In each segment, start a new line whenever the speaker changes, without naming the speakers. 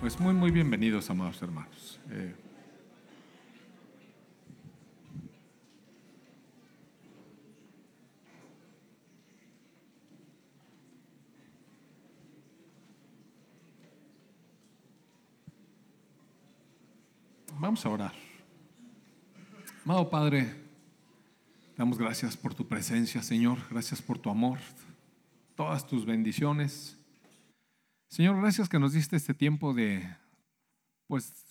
Pues muy, muy bienvenidos, amados hermanos. Eh, vamos a orar. Amado Padre, damos gracias por tu presencia, Señor. Gracias por tu amor, todas tus bendiciones. Señor, gracias que nos diste este tiempo de, pues,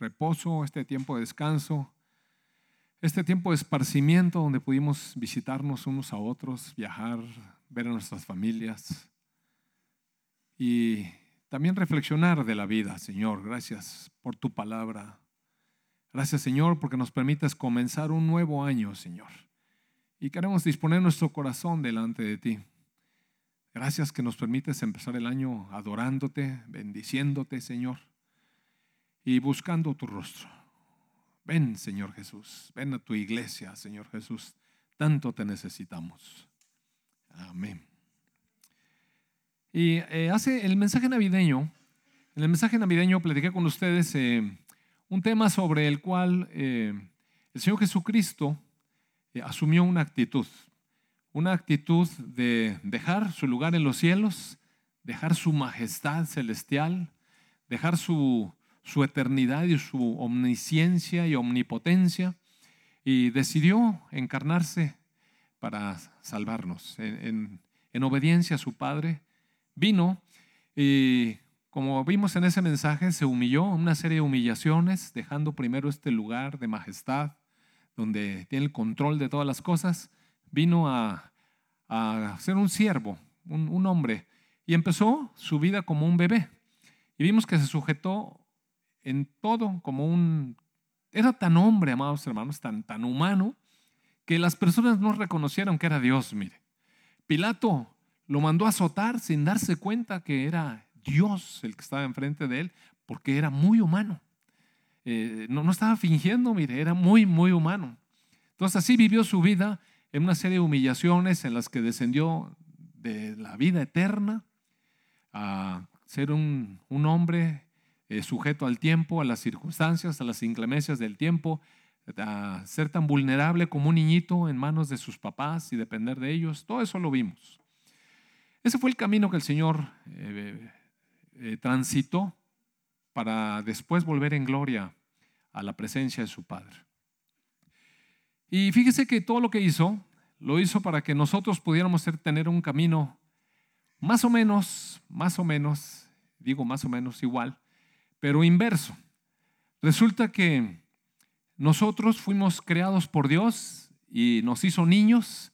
reposo, este tiempo de descanso, este tiempo de esparcimiento donde pudimos visitarnos unos a otros, viajar, ver a nuestras familias y también reflexionar de la vida, Señor. Gracias por tu palabra. Gracias, Señor, porque nos permites comenzar un nuevo año, Señor. Y queremos disponer nuestro corazón delante de ti. Gracias que nos permites empezar el año adorándote, bendiciéndote, Señor, y buscando tu rostro. Ven, Señor Jesús, ven a tu iglesia, Señor Jesús. Tanto te necesitamos. Amén. Y eh, hace el mensaje navideño, en el mensaje navideño platiqué con ustedes eh, un tema sobre el cual eh, el Señor Jesucristo asumió una actitud una actitud de dejar su lugar en los cielos, dejar su majestad celestial, dejar su, su eternidad y su omnisciencia y omnipotencia, y decidió encarnarse para salvarnos. En, en, obediencia a su Padre, vino y como vimos en ese mensaje, se humilló una serie de humillaciones, dejando primero este lugar de majestad, donde tiene el control de todas las cosas, vino a, ser un siervo, un, hombre, y empezó su vida como un bebé. Y vimos que se sujetó en todo como un... Era tan hombre, amados hermanos, tan, tan humano, que las personas no reconocieron que era Dios, mire. Pilato lo mandó a azotar sin darse cuenta que era Dios el que estaba enfrente de él, porque era muy humano. Eh, no, no estaba fingiendo, mire, era muy, muy humano. Entonces así vivió su vida en una serie de humillaciones en las que descendió de la vida eterna a ser un, hombre eh, sujeto al tiempo, a las circunstancias, a las inclemencias del tiempo, a ser tan vulnerable como un niñito en manos de sus papás y depender de ellos. Todo eso lo vimos. Ese fue el camino que el Señor eh, eh, transitó para después volver en gloria a la presencia de su Padre. Y fíjese que todo lo que hizo, lo hizo para que nosotros pudiéramos tener un camino más o menos, más o menos, digo más o menos igual, pero inverso. Resulta que nosotros fuimos creados por Dios y nos hizo niños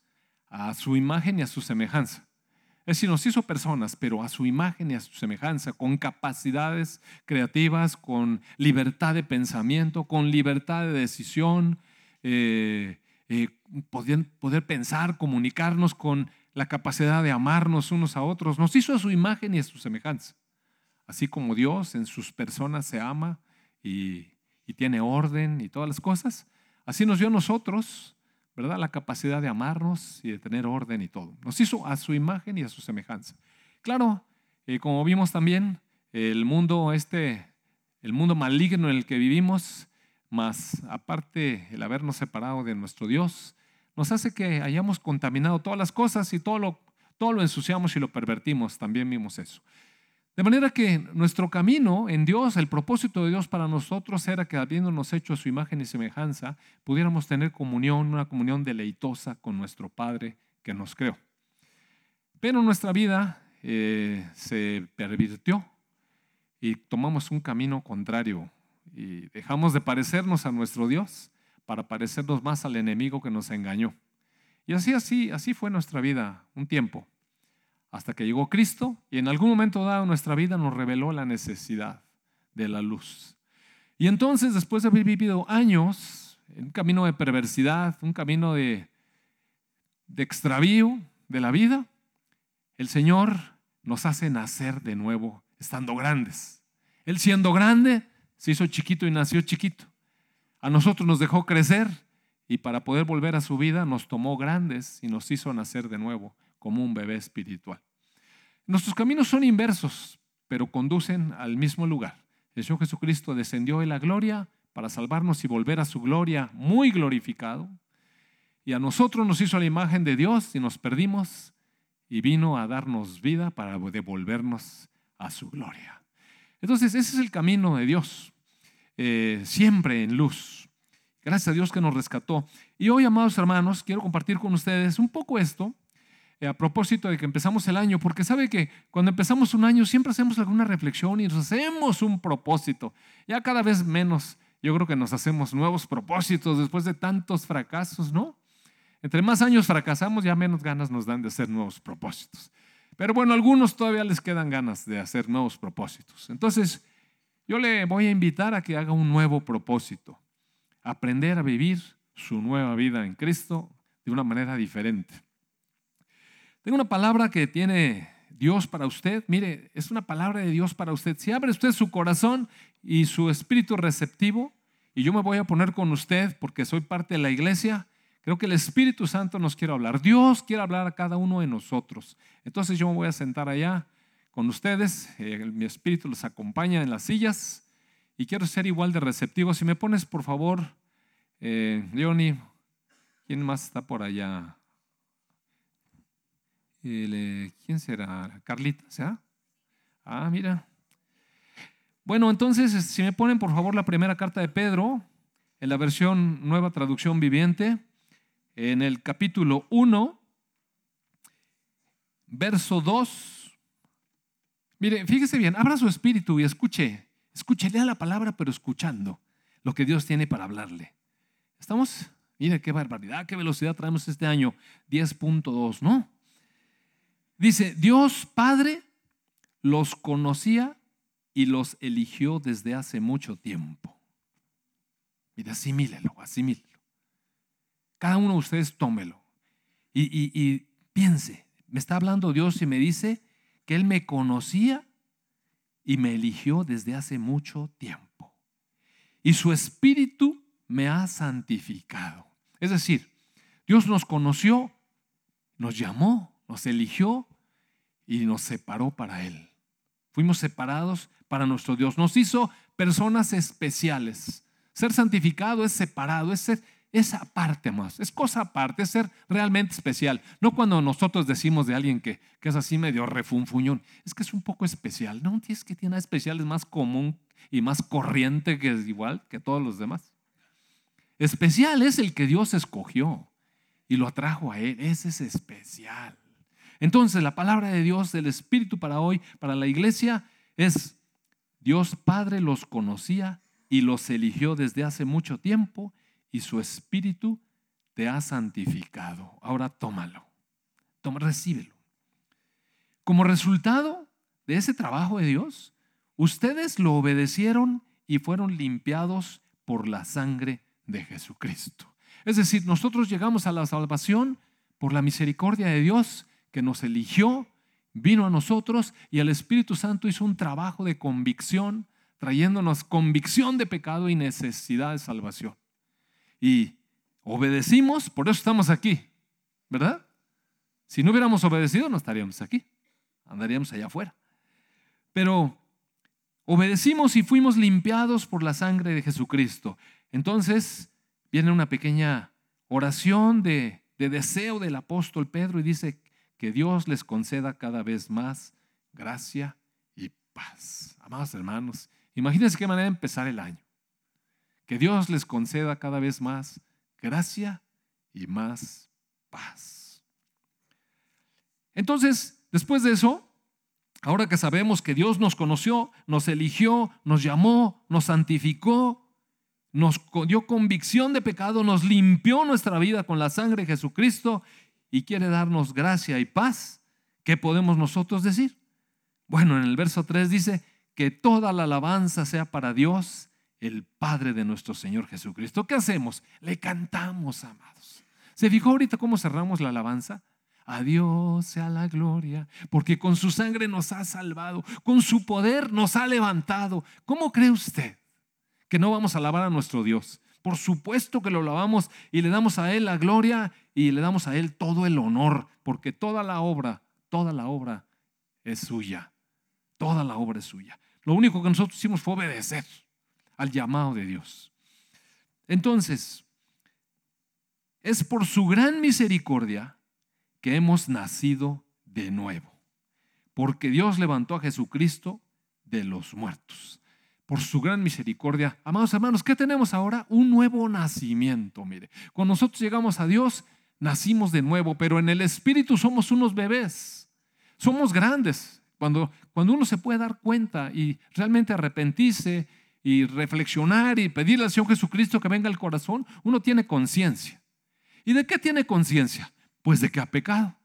a su imagen y a su semejanza. Es decir, nos hizo personas, pero a su imagen y a su semejanza, con capacidades creativas, con libertad de pensamiento, con libertad de decisión, eh, eh, poder, pensar, comunicarnos con la capacidad de amarnos unos a otros. Nos hizo a su imagen y a su semejanza. Así como Dios en sus personas se ama y, y tiene orden y todas las cosas, así nos dio a nosotros, ¿verdad? La capacidad de amarnos y de tener orden y todo. Nos hizo a su imagen y a su semejanza. Claro, eh, como vimos también, el mundo este, el mundo maligno en el que vivimos, más aparte el habernos separado de nuestro Dios, nos hace que hayamos contaminado todas las cosas y todo lo, todo lo ensuciamos y lo pervertimos. También vimos eso. De manera que nuestro camino en Dios, el propósito de Dios para nosotros era que habiéndonos hecho su imagen y semejanza, pudiéramos tener comunión, una comunión deleitosa con nuestro Padre que nos creó. Pero nuestra vida eh, se pervirtió y tomamos un camino contrario y dejamos de parecernos a nuestro Dios para parecernos más al enemigo que nos engañó. Y así, así, así fue nuestra vida un tiempo, hasta que llegó Cristo y en algún momento dado nuestra vida nos reveló la necesidad de la luz. Y entonces, después de haber vivido años en un camino de perversidad, un camino de, de extravío de la vida, el Señor nos hace nacer de nuevo estando grandes. Él siendo grande, se hizo chiquito y nació chiquito. A nosotros nos dejó crecer y para poder volver a su vida nos tomó grandes y nos hizo nacer de nuevo como un bebé espiritual. Nuestros caminos son inversos, pero conducen al mismo lugar. El Señor Jesucristo descendió en la gloria para salvarnos y volver a su gloria muy glorificado. Y a nosotros nos hizo la imagen de Dios y nos perdimos y vino a darnos vida para devolvernos a su gloria. Entonces, ese es el camino de Dios, eh, siempre en luz. Gracias a Dios que nos rescató. Y hoy, amados hermanos, quiero compartir con ustedes un poco esto eh, a propósito de que empezamos el año, porque sabe que cuando empezamos un año siempre hacemos alguna reflexión y nos hacemos un propósito. Ya cada vez menos, yo creo que nos hacemos nuevos propósitos después de tantos fracasos, ¿no? Entre más años fracasamos, ya menos ganas nos dan de hacer nuevos propósitos. Pero bueno, algunos todavía les quedan ganas de hacer nuevos propósitos. Entonces, yo le voy a invitar a que haga un nuevo propósito. Aprender a vivir su nueva vida en Cristo de una manera diferente. Tengo una palabra que tiene Dios para usted. Mire, es una palabra de Dios para usted. Si abre usted su corazón y su espíritu receptivo, y yo me voy a poner con usted porque soy parte de la iglesia, Creo que el Espíritu Santo nos quiere hablar. Dios quiere hablar a cada uno de nosotros. Entonces yo me voy a sentar allá con ustedes. Eh, mi Espíritu los acompaña en las sillas y quiero ser igual de receptivo. Si me pones, por favor, eh, Leoni, ¿quién más está por allá? Eh, ¿Quién será? Carlita, ¿será? Ah, mira. Bueno, entonces, si me ponen, por favor, la primera carta de Pedro, en la versión nueva traducción viviente en el capítulo 1, verso 2. Mire, fíjese bien, abra su espíritu y escuche, escuche, lea la palabra, pero escuchando lo que Dios tiene para hablarle. ¿Estamos? Mire qué barbaridad, qué velocidad traemos este año, 10.2, ¿no? Dice, Dios Padre los conocía y los eligió desde hace mucho tiempo. Mire, asimílelo, asimílelo. Cada uno de ustedes tómelo y, piense, me está hablando Dios y me dice que Él me conocía y me eligió desde hace mucho tiempo. Y su espíritu me ha santificado. Es decir, Dios nos conoció, nos llamó, nos eligió y nos separó para Él. Fuimos separados para nuestro Dios. Nos hizo personas especiales. Ser santificado es separado, es ser esa parte más, es cosa aparte, es ser realmente especial. No cuando nosotros decimos de alguien que, que es así medio refunfuñón, es que es un poco especial. No, es que tiene especial, es más común y más corriente que es igual que todos los demás. Especial es el que Dios escogió y lo atrajo a Él. Ese es especial. Entonces, la palabra de Dios, del Espíritu para hoy, para la iglesia, es Dios Padre los conocía y los eligió desde hace mucho tiempo y su espíritu te ha santificado. Ahora tómalo, toma, recíbelo. Como resultado de ese trabajo de Dios, ustedes lo obedecieron y fueron limpiados por la sangre de Jesucristo. Es decir, nosotros llegamos a la salvación por la misericordia de Dios que nos eligió, vino a nosotros y el Espíritu Santo hizo un trabajo de convicción, trayéndonos convicción de pecado y necesidad de salvación y obedecimos, por eso estamos aquí, ¿verdad? Si no hubiéramos obedecido, no estaríamos aquí, andaríamos allá afuera. Pero obedecimos y fuimos limpiados por la sangre de Jesucristo. Entonces viene una pequeña oración de, de deseo del apóstol Pedro y dice que Dios les conceda cada vez más gracia y paz. Amados hermanos, imagínense qué manera de empezar el año. Que Dios les conceda cada vez más gracia y más paz. Entonces, después de eso, ahora que sabemos que Dios nos conoció, nos eligió, nos llamó, nos santificó, nos dio convicción de pecado, nos limpió nuestra vida con la sangre de Jesucristo y quiere darnos gracia y paz, ¿qué podemos nosotros decir? Bueno, en el verso 3 dice que toda la alabanza sea para Dios el Padre de nuestro Señor Jesucristo. ¿Qué hacemos? Le cantamos, amados. ¿Se fijó ahorita cómo cerramos la alabanza? A Dios sea la gloria, porque con su sangre nos ha salvado, con su poder nos ha levantado. ¿Cómo cree usted que no vamos a alabar a nuestro Dios? Por supuesto que lo alabamos y le damos a Él la gloria y le damos a Él todo el honor, porque toda la obra, toda la obra es suya. Toda la obra es suya. Lo único que nosotros hicimos fue obedecer al llamado de Dios. Entonces, es por su gran misericordia que hemos nacido de nuevo, porque Dios levantó a Jesucristo de los muertos. Por su gran misericordia. Amados hermanos, ¿qué tenemos ahora? Un nuevo nacimiento, mire. Cuando nosotros llegamos a Dios, nacimos de nuevo, pero en el Espíritu somos unos bebés. Somos grandes. Cuando, cuando uno se puede dar cuenta y realmente arrepentirse y reflexionar y pedirle al Señor Jesucristo que venga al corazón, uno tiene conciencia. ¿Y de qué tiene conciencia? Pues de que ha pecado,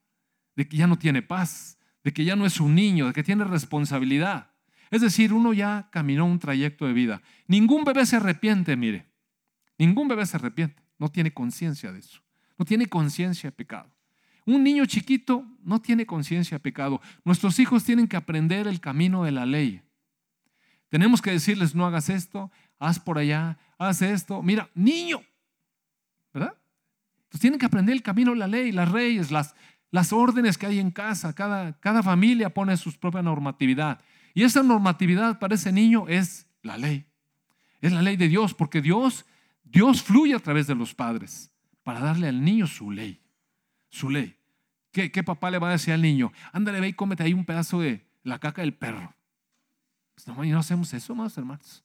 de que ya no tiene paz, de que ya no es un niño, de que tiene responsabilidad. Es decir, uno ya caminó un trayecto de vida. Ningún bebé se arrepiente, mire. Ningún bebé se arrepiente. No tiene conciencia de eso. No tiene conciencia de pecado. Un niño chiquito no tiene conciencia de pecado. Nuestros hijos tienen que aprender el camino de la ley. Tenemos que decirles, no hagas esto, haz por allá, haz esto. Mira, niño, ¿verdad? Entonces tienen que aprender el camino la ley, las leyes, las, las órdenes que hay en casa. Cada, cada familia pone su propia normatividad. Y esa normatividad para ese niño es la ley. Es la ley de Dios, porque Dios, Dios fluye a través de los padres para darle al niño su ley. Su ley. ¿Qué, papá le va a decir al niño? Ándale, ve y cómete ahí un pedazo de la caca del perro. Pues no, no hacemos eso, más hermanos.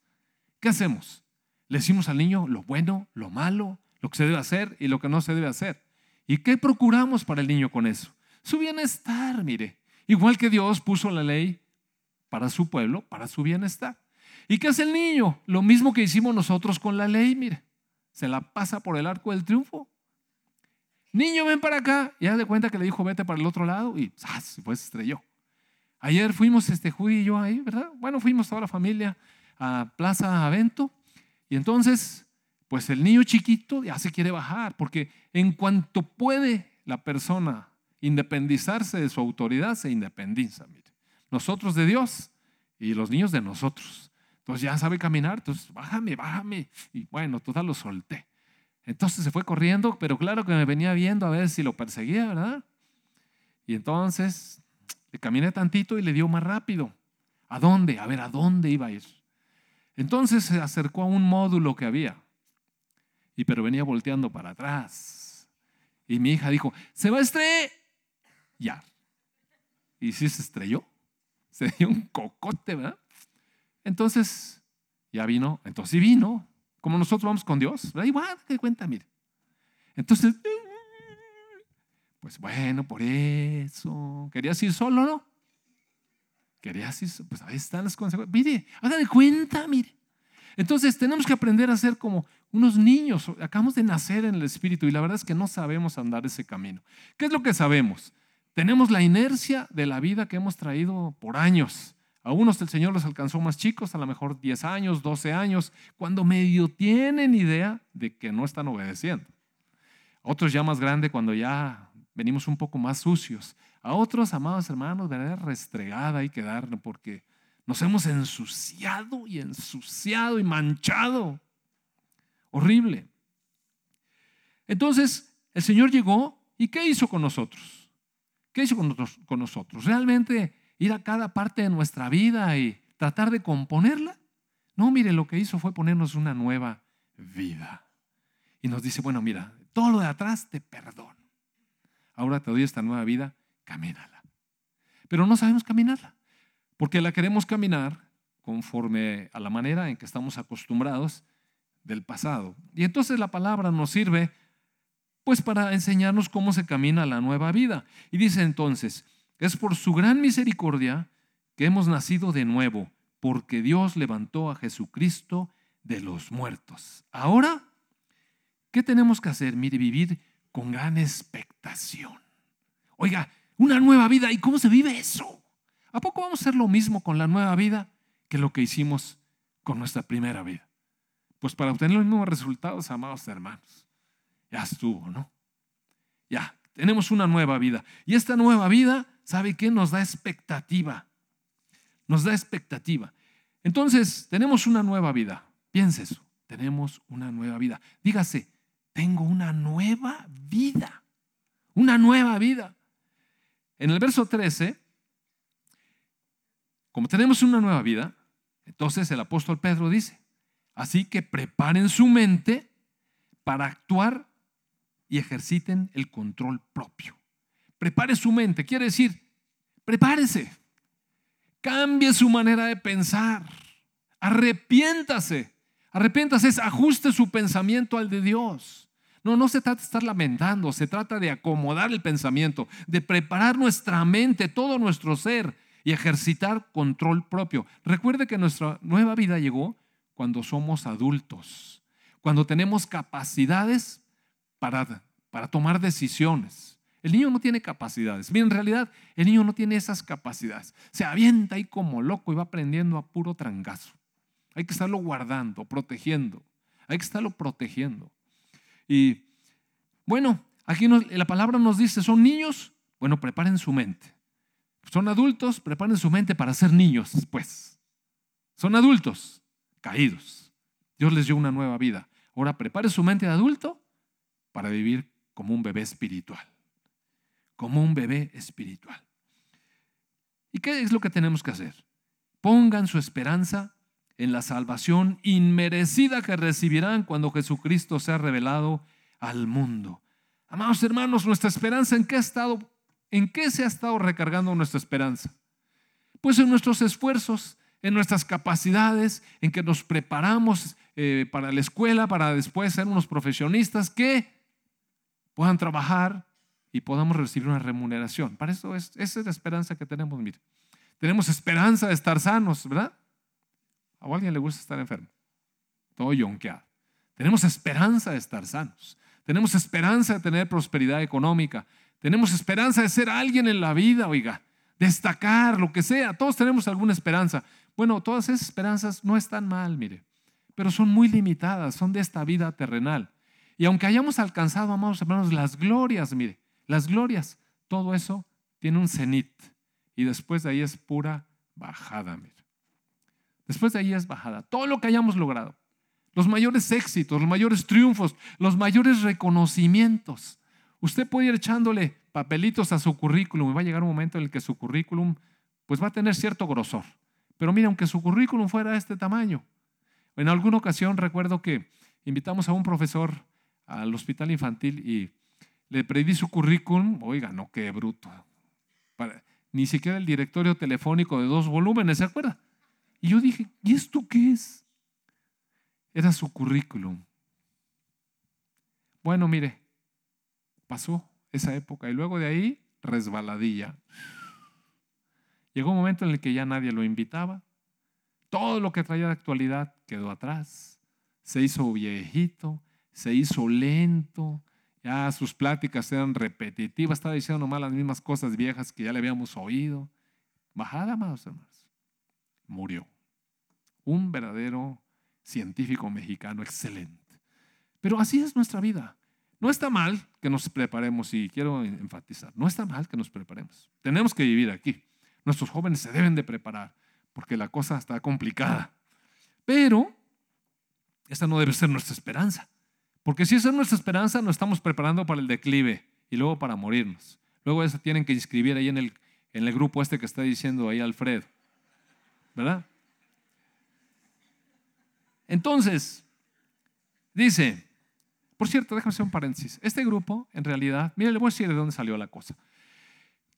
¿Qué hacemos? Le decimos al niño lo bueno, lo malo, lo que se debe hacer y lo que no se debe hacer. ¿Y qué procuramos para el niño con eso? Su bienestar, mire. Igual que Dios puso la ley para su pueblo, para su bienestar. ¿Y qué hace el niño? Lo mismo que hicimos nosotros con la ley, mire. Se la pasa por el arco del triunfo. Niño, ven para acá. Y ya de cuenta que le dijo, vete para el otro lado y pues estrelló. Ayer fuimos este Judy y yo ahí, ¿verdad? Bueno, fuimos toda la familia a Plaza Avento. Y entonces, pues el niño chiquito ya se quiere bajar, porque en cuanto puede la persona independizarse de su autoridad, se independiza. Mire. Nosotros de Dios y los niños de nosotros. Entonces ya sabe caminar, entonces bájame, bájame. Y bueno, total lo solté. Entonces se fue corriendo, pero claro que me venía viendo a ver si lo perseguía, ¿verdad? Y entonces le caminé tantito y le dio más rápido. ¿A dónde? A ver, ¿a dónde iba a ir? Entonces se acercó a un módulo que había. Y pero venía volteando para atrás. Y mi hija dijo, se va a estrellar. Y sí se estrelló. Se dio un cocote, ¿verdad? Entonces, ya vino, entonces sí vino, como nosotros vamos con Dios, da igual, que cuenta, mire. Entonces, pues bueno, por eso, querías ir solo, ¿no? Querías ir, pues ahí están las consecuencias. Mire, haga cuenta, mire. Entonces tenemos que aprender a ser como unos niños. Acabamos de nacer en el Espíritu y la verdad es que no sabemos andar ese camino. ¿Qué es lo que sabemos? Tenemos la inercia de la vida que hemos traído por años. A unos el Señor los alcanzó más chicos, a lo mejor 10 años, 12 años, cuando medio tienen idea de que no están obedeciendo. Otros ya más grande cuando ya venimos un poco más sucios. A otros, amados hermanos, de restregada y quedar porque nos hemos ensuciado y ensuciado y manchado. Horrible. Entonces, el Señor llegó y ¿qué hizo con nosotros? ¿Qué hizo con nosotros? ¿Realmente ir a cada parte de nuestra vida y tratar de componerla? No, mire, lo que hizo fue ponernos una nueva vida. Y nos dice, bueno, mira, todo lo de atrás te perdono. Ahora te doy esta nueva vida, camínala. Pero no sabemos caminarla, porque la queremos caminar conforme a la manera en que estamos acostumbrados del pasado. Y entonces la palabra nos sirve pues para enseñarnos cómo se camina la nueva vida. Y dice entonces, es por su gran misericordia que hemos nacido de nuevo, porque Dios levantó a Jesucristo de los muertos. Ahora, ¿qué tenemos que hacer? Mire, vivir con gran expectación. Oiga, una nueva vida, ¿y cómo se vive eso? ¿A poco vamos a hacer lo mismo con la nueva vida que lo que hicimos con nuestra primera vida? Pues para obtener los mismos resultados, amados hermanos, ya estuvo, ¿no? Ya, tenemos una nueva vida. Y esta nueva vida, ¿sabe qué? Nos da expectativa. Nos da expectativa. Entonces, tenemos una nueva vida. Piense eso. Tenemos una nueva vida. Dígase, tengo una nueva vida. Una nueva vida. En el verso 13, como tenemos una nueva vida, entonces el apóstol Pedro dice, así que preparen su mente para actuar y ejerciten el control propio. Prepare su mente, quiere decir, prepárese, cambie su manera de pensar, arrepiéntase, arrepiéntase, ajuste su pensamiento al de Dios. No, no se trata de estar lamentando, se trata de acomodar el pensamiento, de preparar nuestra mente, todo nuestro ser y ejercitar control propio. Recuerde que nuestra nueva vida llegó cuando somos adultos, cuando tenemos capacidades para, para tomar decisiones. El niño no tiene capacidades. Bien, en realidad el niño no tiene esas capacidades. Se avienta ahí como loco y va aprendiendo a puro trangazo. Hay que estarlo guardando, protegiendo. Hay que estarlo protegiendo. Y bueno, aquí la palabra nos dice, son niños, bueno, preparen su mente. Son adultos, preparen su mente para ser niños pues. Son adultos, caídos. Dios les dio una nueva vida. Ahora prepare su mente de adulto para vivir como un bebé espiritual como un bebé espiritual. ¿Y qué es lo que tenemos que hacer? Pongan su esperanza en la salvación inmerecida que recibirán cuando Jesucristo sea revelado al mundo. Amados hermanos, nuestra esperanza en qué ha estado, en qué se ha estado recargando nuestra esperanza? Pues en nuestros esfuerzos, en nuestras capacidades, en que nos preparamos eh, para la escuela, para después ser unos profesionistas que puedan trabajar, y podamos recibir una remuneración. Para eso es, esa es la esperanza que tenemos. Tenemos esperanza de estar sanos, ¿verdad? ¿A alguien le gusta estar enfermo? Todo yonqueado. Tenemos esperanza de estar sanos. Tenemos esperanza de tener prosperidad económica. Tenemos esperanza de ser alguien en la vida, oiga. Destacar, lo que sea. Todos tenemos alguna esperanza. Bueno, todas esas esperanzas no están mal, mire. Pero son muy limitadas, son de esta vida terrenal. Y aunque hayamos alcanzado, amados hermanos, las glorias, mire, las glorias, todo eso tiene un cenit y después de ahí es pura bajada. Mira. Después de ahí es bajada. Todo lo que hayamos logrado, los mayores éxitos, los mayores triunfos, los mayores reconocimientos. Usted puede ir echándole papelitos a su currículum y va a llegar un momento en el que su currículum pues va a tener cierto grosor. Pero mira, aunque su currículum fuera de este tamaño, en alguna ocasión recuerdo que invitamos a un profesor al hospital infantil y le predí su currículum, oiga, no, qué bruto. ni siquiera el directorio telefónico de dos volúmenes, ¿se acuerda? Y yo dije, ¿y esto qué es? Era su currículum. Bueno, mire, pasó esa época y luego de ahí, resbaladilla. Llegó un momento en el que ya nadie lo invitaba. Todo lo que traía de actualidad quedó atrás. Se hizo viejito, se hizo lento, ya sus pláticas eran repetitivas, estaba diciendo nomás las mismas cosas viejas que ya le habíamos oído. Bajada, amados hermanos. Murió. Un verdadero científico mexicano excelente. Pero así es nuestra vida. No está mal que nos preparemos, y quiero enfatizar, no está mal que nos preparemos. Tenemos que vivir aquí. Nuestros jóvenes se deben de preparar porque la cosa está complicada. Pero esa no debe ser nuestra esperanza. Porque si esa es nuestra esperanza, nos estamos preparando para el declive y luego para morirnos. Luego se tienen que inscribir ahí en el, en el grupo este que está diciendo ahí Alfredo. ¿Verdad? Entonces, dice, por cierto, déjame hacer un paréntesis. Este grupo, en realidad, mire, le voy a decir de dónde salió la cosa.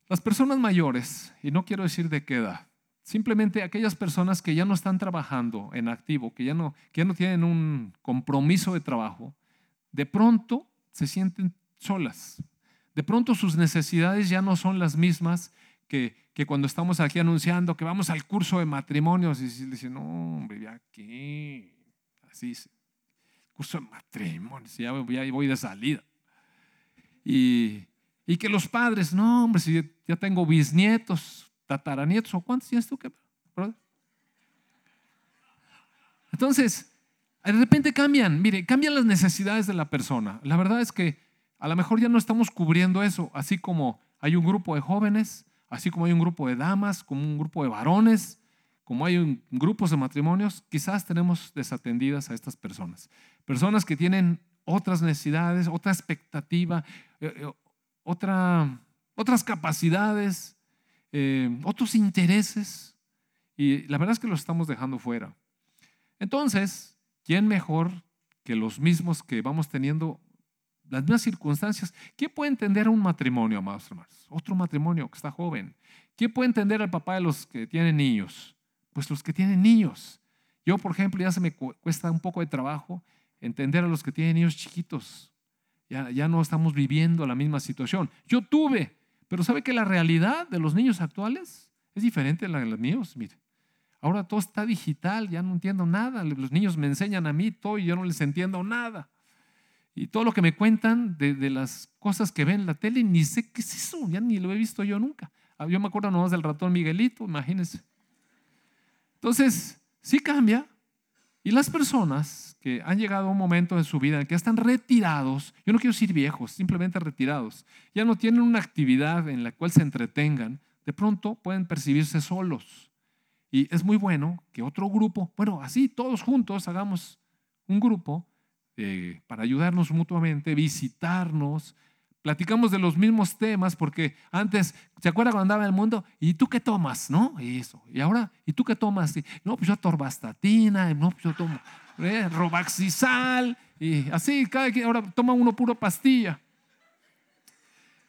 Las personas mayores, y no quiero decir de qué edad, simplemente aquellas personas que ya no están trabajando en activo, que ya no, que ya no tienen un compromiso de trabajo, de pronto se sienten solas. De pronto sus necesidades ya no son las mismas que, cuando estamos aquí anunciando que vamos al curso de matrimonios y dicen, no, hombre, ya qué, así es, curso de matrimonios, ya voy, voy de salida. Y, que los padres, no, hombre, si ya tengo bisnietos, tataranietos, ¿o cuántos tienes tú? Que, Entonces, de repente cambian, mire, cambian las necesidades de la persona. La verdad es que a lo mejor ya no estamos cubriendo eso, así como hay un grupo de jóvenes, así como hay un grupo de damas, como un grupo de varones, como hay un, grupos de matrimonios, quizás tenemos desatendidas a estas personas. Personas que tienen otras necesidades, otra expectativa, eh, eh, otra, otras capacidades, eh, otros intereses. Y la verdad es que los estamos dejando fuera. Entonces, ¿quién mejor que los mismos que vamos teniendo las mismas circunstancias? ¿Quién puede entender un matrimonio, amados hermanos? Otro matrimonio que está joven. ¿Quién puede entender al papá de los que tienen niños? Pues los que tienen niños. Yo, por ejemplo, ya se me cuesta un poco de trabajo entender a los que tienen niños chiquitos. Ya, ya no estamos viviendo la misma situación. Yo tuve, pero ¿sabe que la realidad de los niños actuales es diferente a la de los míos? Mire, ahora todo está digital, ya no entiendo nada. Los niños me enseñan a mí todo y yo no les entiendo nada. Y todo lo que me cuentan de, de las cosas que ven en la tele, ni sé qué es eso, ya ni lo he visto yo nunca. Ah, yo me acuerdo nomás del ratón Miguelito, imagínense. Entonces, sí cambia. Y las personas que han llegado a un momento de su vida en que están retirados, yo no quiero decir viejos, simplemente retirados, ya no tienen una actividad en la cual se entretengan, de pronto pueden percibirse solos. Y es muy bueno que otro grupo, bueno, así todos juntos hagamos un grupo eh, para ayudarnos mutuamente, visitarnos, platicamos de los mismos temas, porque antes, ¿se acuerda cuando andaba en el mundo? ¿Y tú qué tomas? ¿No? Y eso. Y ahora, ¿y tú qué tomas? no, pues yo torbastatina, no, pues yo tomo eh, y así, cada quien, ahora toma uno puro pastilla.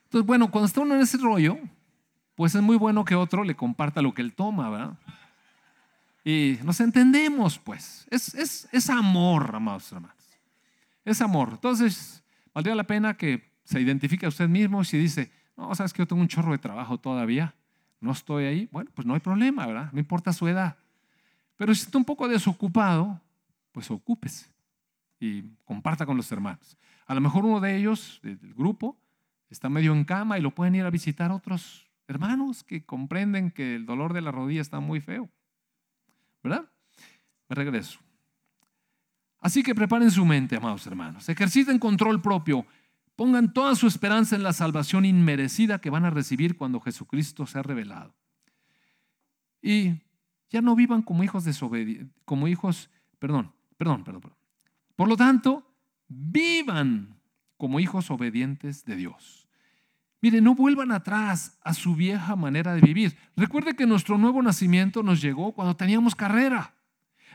Entonces, bueno, cuando está uno en ese rollo, pues es muy bueno que otro le comparta lo que él toma, ¿verdad? Y nos entendemos, pues. Es, es, es amor, amados hermanos. Es amor. Entonces, valdría la pena que se identifica a usted mismo, si dice, no, sabes que yo tengo un chorro de trabajo todavía, no estoy ahí, bueno, pues no hay problema, ¿verdad? No importa su edad. Pero si está un poco desocupado, pues ocúpese y comparta con los hermanos. A lo mejor uno de ellos, del grupo, está medio en cama y lo pueden ir a visitar otros hermanos que comprenden que el dolor de la rodilla está muy feo. ¿Verdad? Me regreso. Así que preparen su mente, amados hermanos. Ejerciten control propio Pongan toda su esperanza en la salvación inmerecida que van a recibir cuando Jesucristo sea revelado. Y ya no vivan como hijos desobedientes, como hijos, perdón, perdón, perdón, perdón. Por lo tanto, vivan como hijos obedientes de Dios. Mire, no vuelvan atrás a su vieja manera de vivir. Recuerde que nuestro nuevo nacimiento nos llegó cuando teníamos carrera.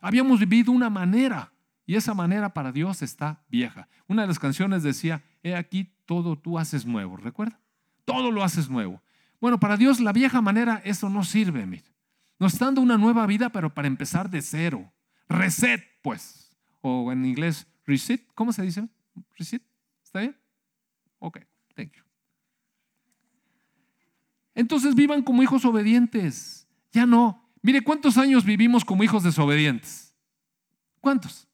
Habíamos vivido una manera y esa manera para Dios está vieja. Una de las canciones decía, he aquí todo tú haces nuevo, ¿recuerda? Todo lo haces nuevo. Bueno, para Dios la vieja manera eso no sirve, mire. Nos está dando una nueva vida, pero para empezar de cero. Reset, pues. O en inglés, reset, ¿cómo se dice? Reset, ¿está bien? Ok, thank you. Entonces vivan como hijos obedientes. Ya no. Mire, ¿cuántos años vivimos como hijos desobedientes? ¿Cuántos?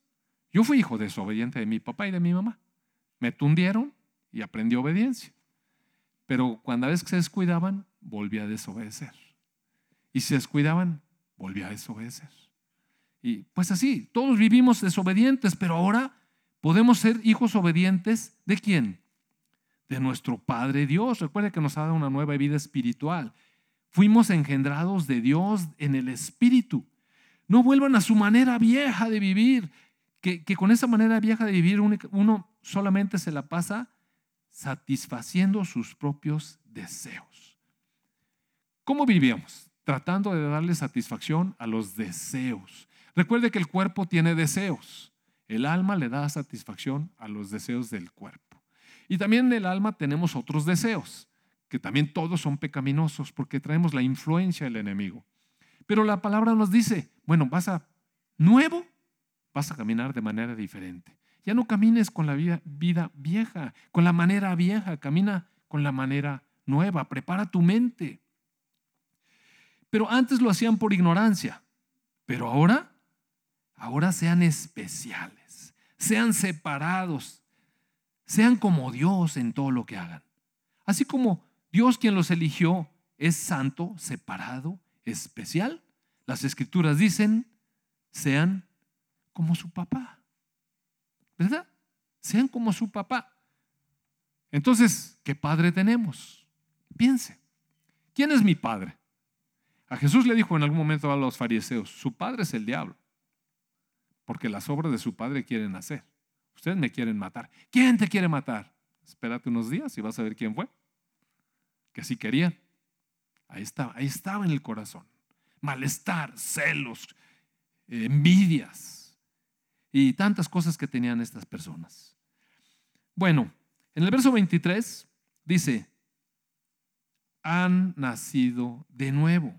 Yo fui hijo desobediente de mi papá y de mi mamá. Me tundieron y aprendí obediencia. Pero cuando a veces se descuidaban, volví a desobedecer. Y si se descuidaban, volví a desobedecer. Y pues así, todos vivimos desobedientes, pero ahora podemos ser hijos obedientes de quién? De nuestro Padre Dios. Recuerde que nos ha dado una nueva vida espiritual. Fuimos engendrados de Dios en el Espíritu. No vuelvan a su manera vieja de vivir que, con esa manera vieja de vivir uno solamente se la pasa satisfaciendo sus propios deseos. ¿Cómo vivíamos? Tratando de darle satisfacción a los deseos. Recuerde que el cuerpo tiene deseos. El alma le da satisfacción a los deseos del cuerpo. Y también en el alma tenemos otros deseos, que también todos son pecaminosos porque traemos la influencia del enemigo. Pero la palabra nos dice, bueno, vas a nuevo vas a caminar de manera diferente. Ya no camines con la vida, vida, vieja, con la manera vieja, camina con la manera nueva, prepara tu mente. Pero antes lo hacían por ignorancia, pero ahora, ahora sean especiales, sean separados, sean como Dios en todo lo que hagan. Así como Dios quien los eligió es santo, separado, especial, las escrituras dicen, sean como su papá. ¿Verdad? Sean como su papá. Entonces, ¿qué padre tenemos? Piense, ¿quién es mi padre? A Jesús le dijo en algún momento a los fariseos, su padre es el diablo, porque las obras de su padre quieren hacer. Ustedes me quieren matar. ¿Quién te quiere matar? Espérate unos días y vas a ver quién fue. Que sí querían. Ahí estaba, ahí estaba en el corazón. malestar, celos, envidias y tantas cosas que tenían estas personas. Bueno, en el verso 23 dice, han nacido de nuevo.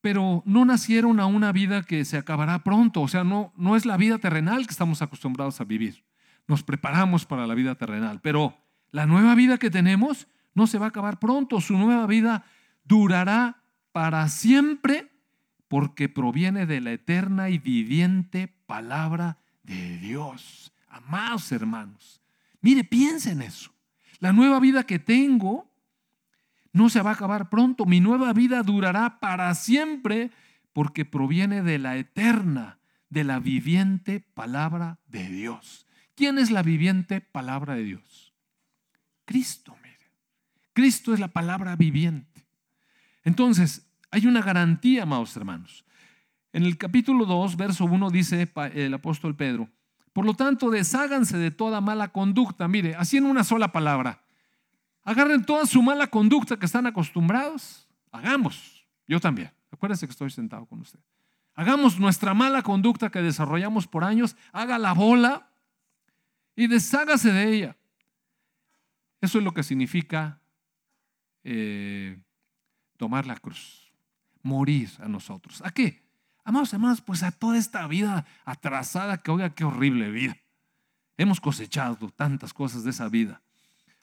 Pero no nacieron a una vida que se acabará pronto, o sea, no, no es la vida terrenal que estamos acostumbrados a vivir. Nos preparamos para la vida terrenal, pero la nueva vida que tenemos no se va a acabar pronto, su nueva vida durará para siempre porque proviene de la eterna y viviente palabra de Dios. Amados hermanos, mire, piensa en eso. La nueva vida que tengo no se va a acabar pronto. Mi nueva vida durará para siempre porque proviene de la eterna, de la viviente palabra de Dios. ¿Quién es la viviente palabra de Dios? Cristo, mire. Cristo es la palabra viviente. Entonces, hay una garantía, amados hermanos. En el capítulo 2, verso 1 dice el apóstol Pedro, por lo tanto, desháganse de toda mala conducta. Mire, así en una sola palabra, Agarren toda su mala conducta que están acostumbrados. Hagamos. Yo también. Acuérdense que estoy sentado con usted. Hagamos nuestra mala conducta que desarrollamos por años. Haga la bola y deshágase de ella. Eso es lo que significa eh, tomar la cruz. Morir a nosotros. ¿A qué? Amados hermanos, pues a toda esta vida atrasada que oiga qué horrible vida. Hemos cosechado tantas cosas de esa vida.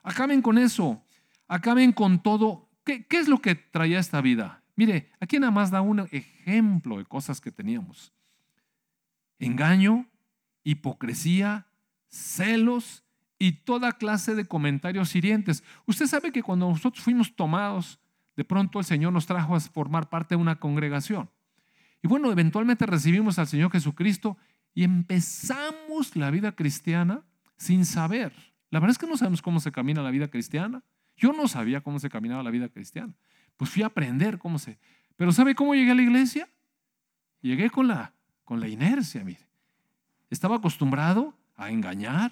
Acaben con eso. Acaben con todo. ¿Qué, es lo que traía esta vida? Mire, aquí nada más da un ejemplo de cosas que teníamos. Engaño, hipocresía, celos y toda clase de comentarios hirientes. Usted sabe que cuando nosotros fuimos tomados, de pronto el Señor nos trajo a formar parte de una congregación. Y bueno, eventualmente recibimos al Señor Jesucristo y empezamos la vida cristiana sin saber la verdad es que no sabemos cómo se camina la vida cristiana. Yo no sabía cómo se caminaba la vida cristiana. Pues fui a aprender cómo se... Pero ¿sabe cómo llegué a la iglesia? Llegué con la, con la inercia, mire. Estaba acostumbrado a engañar,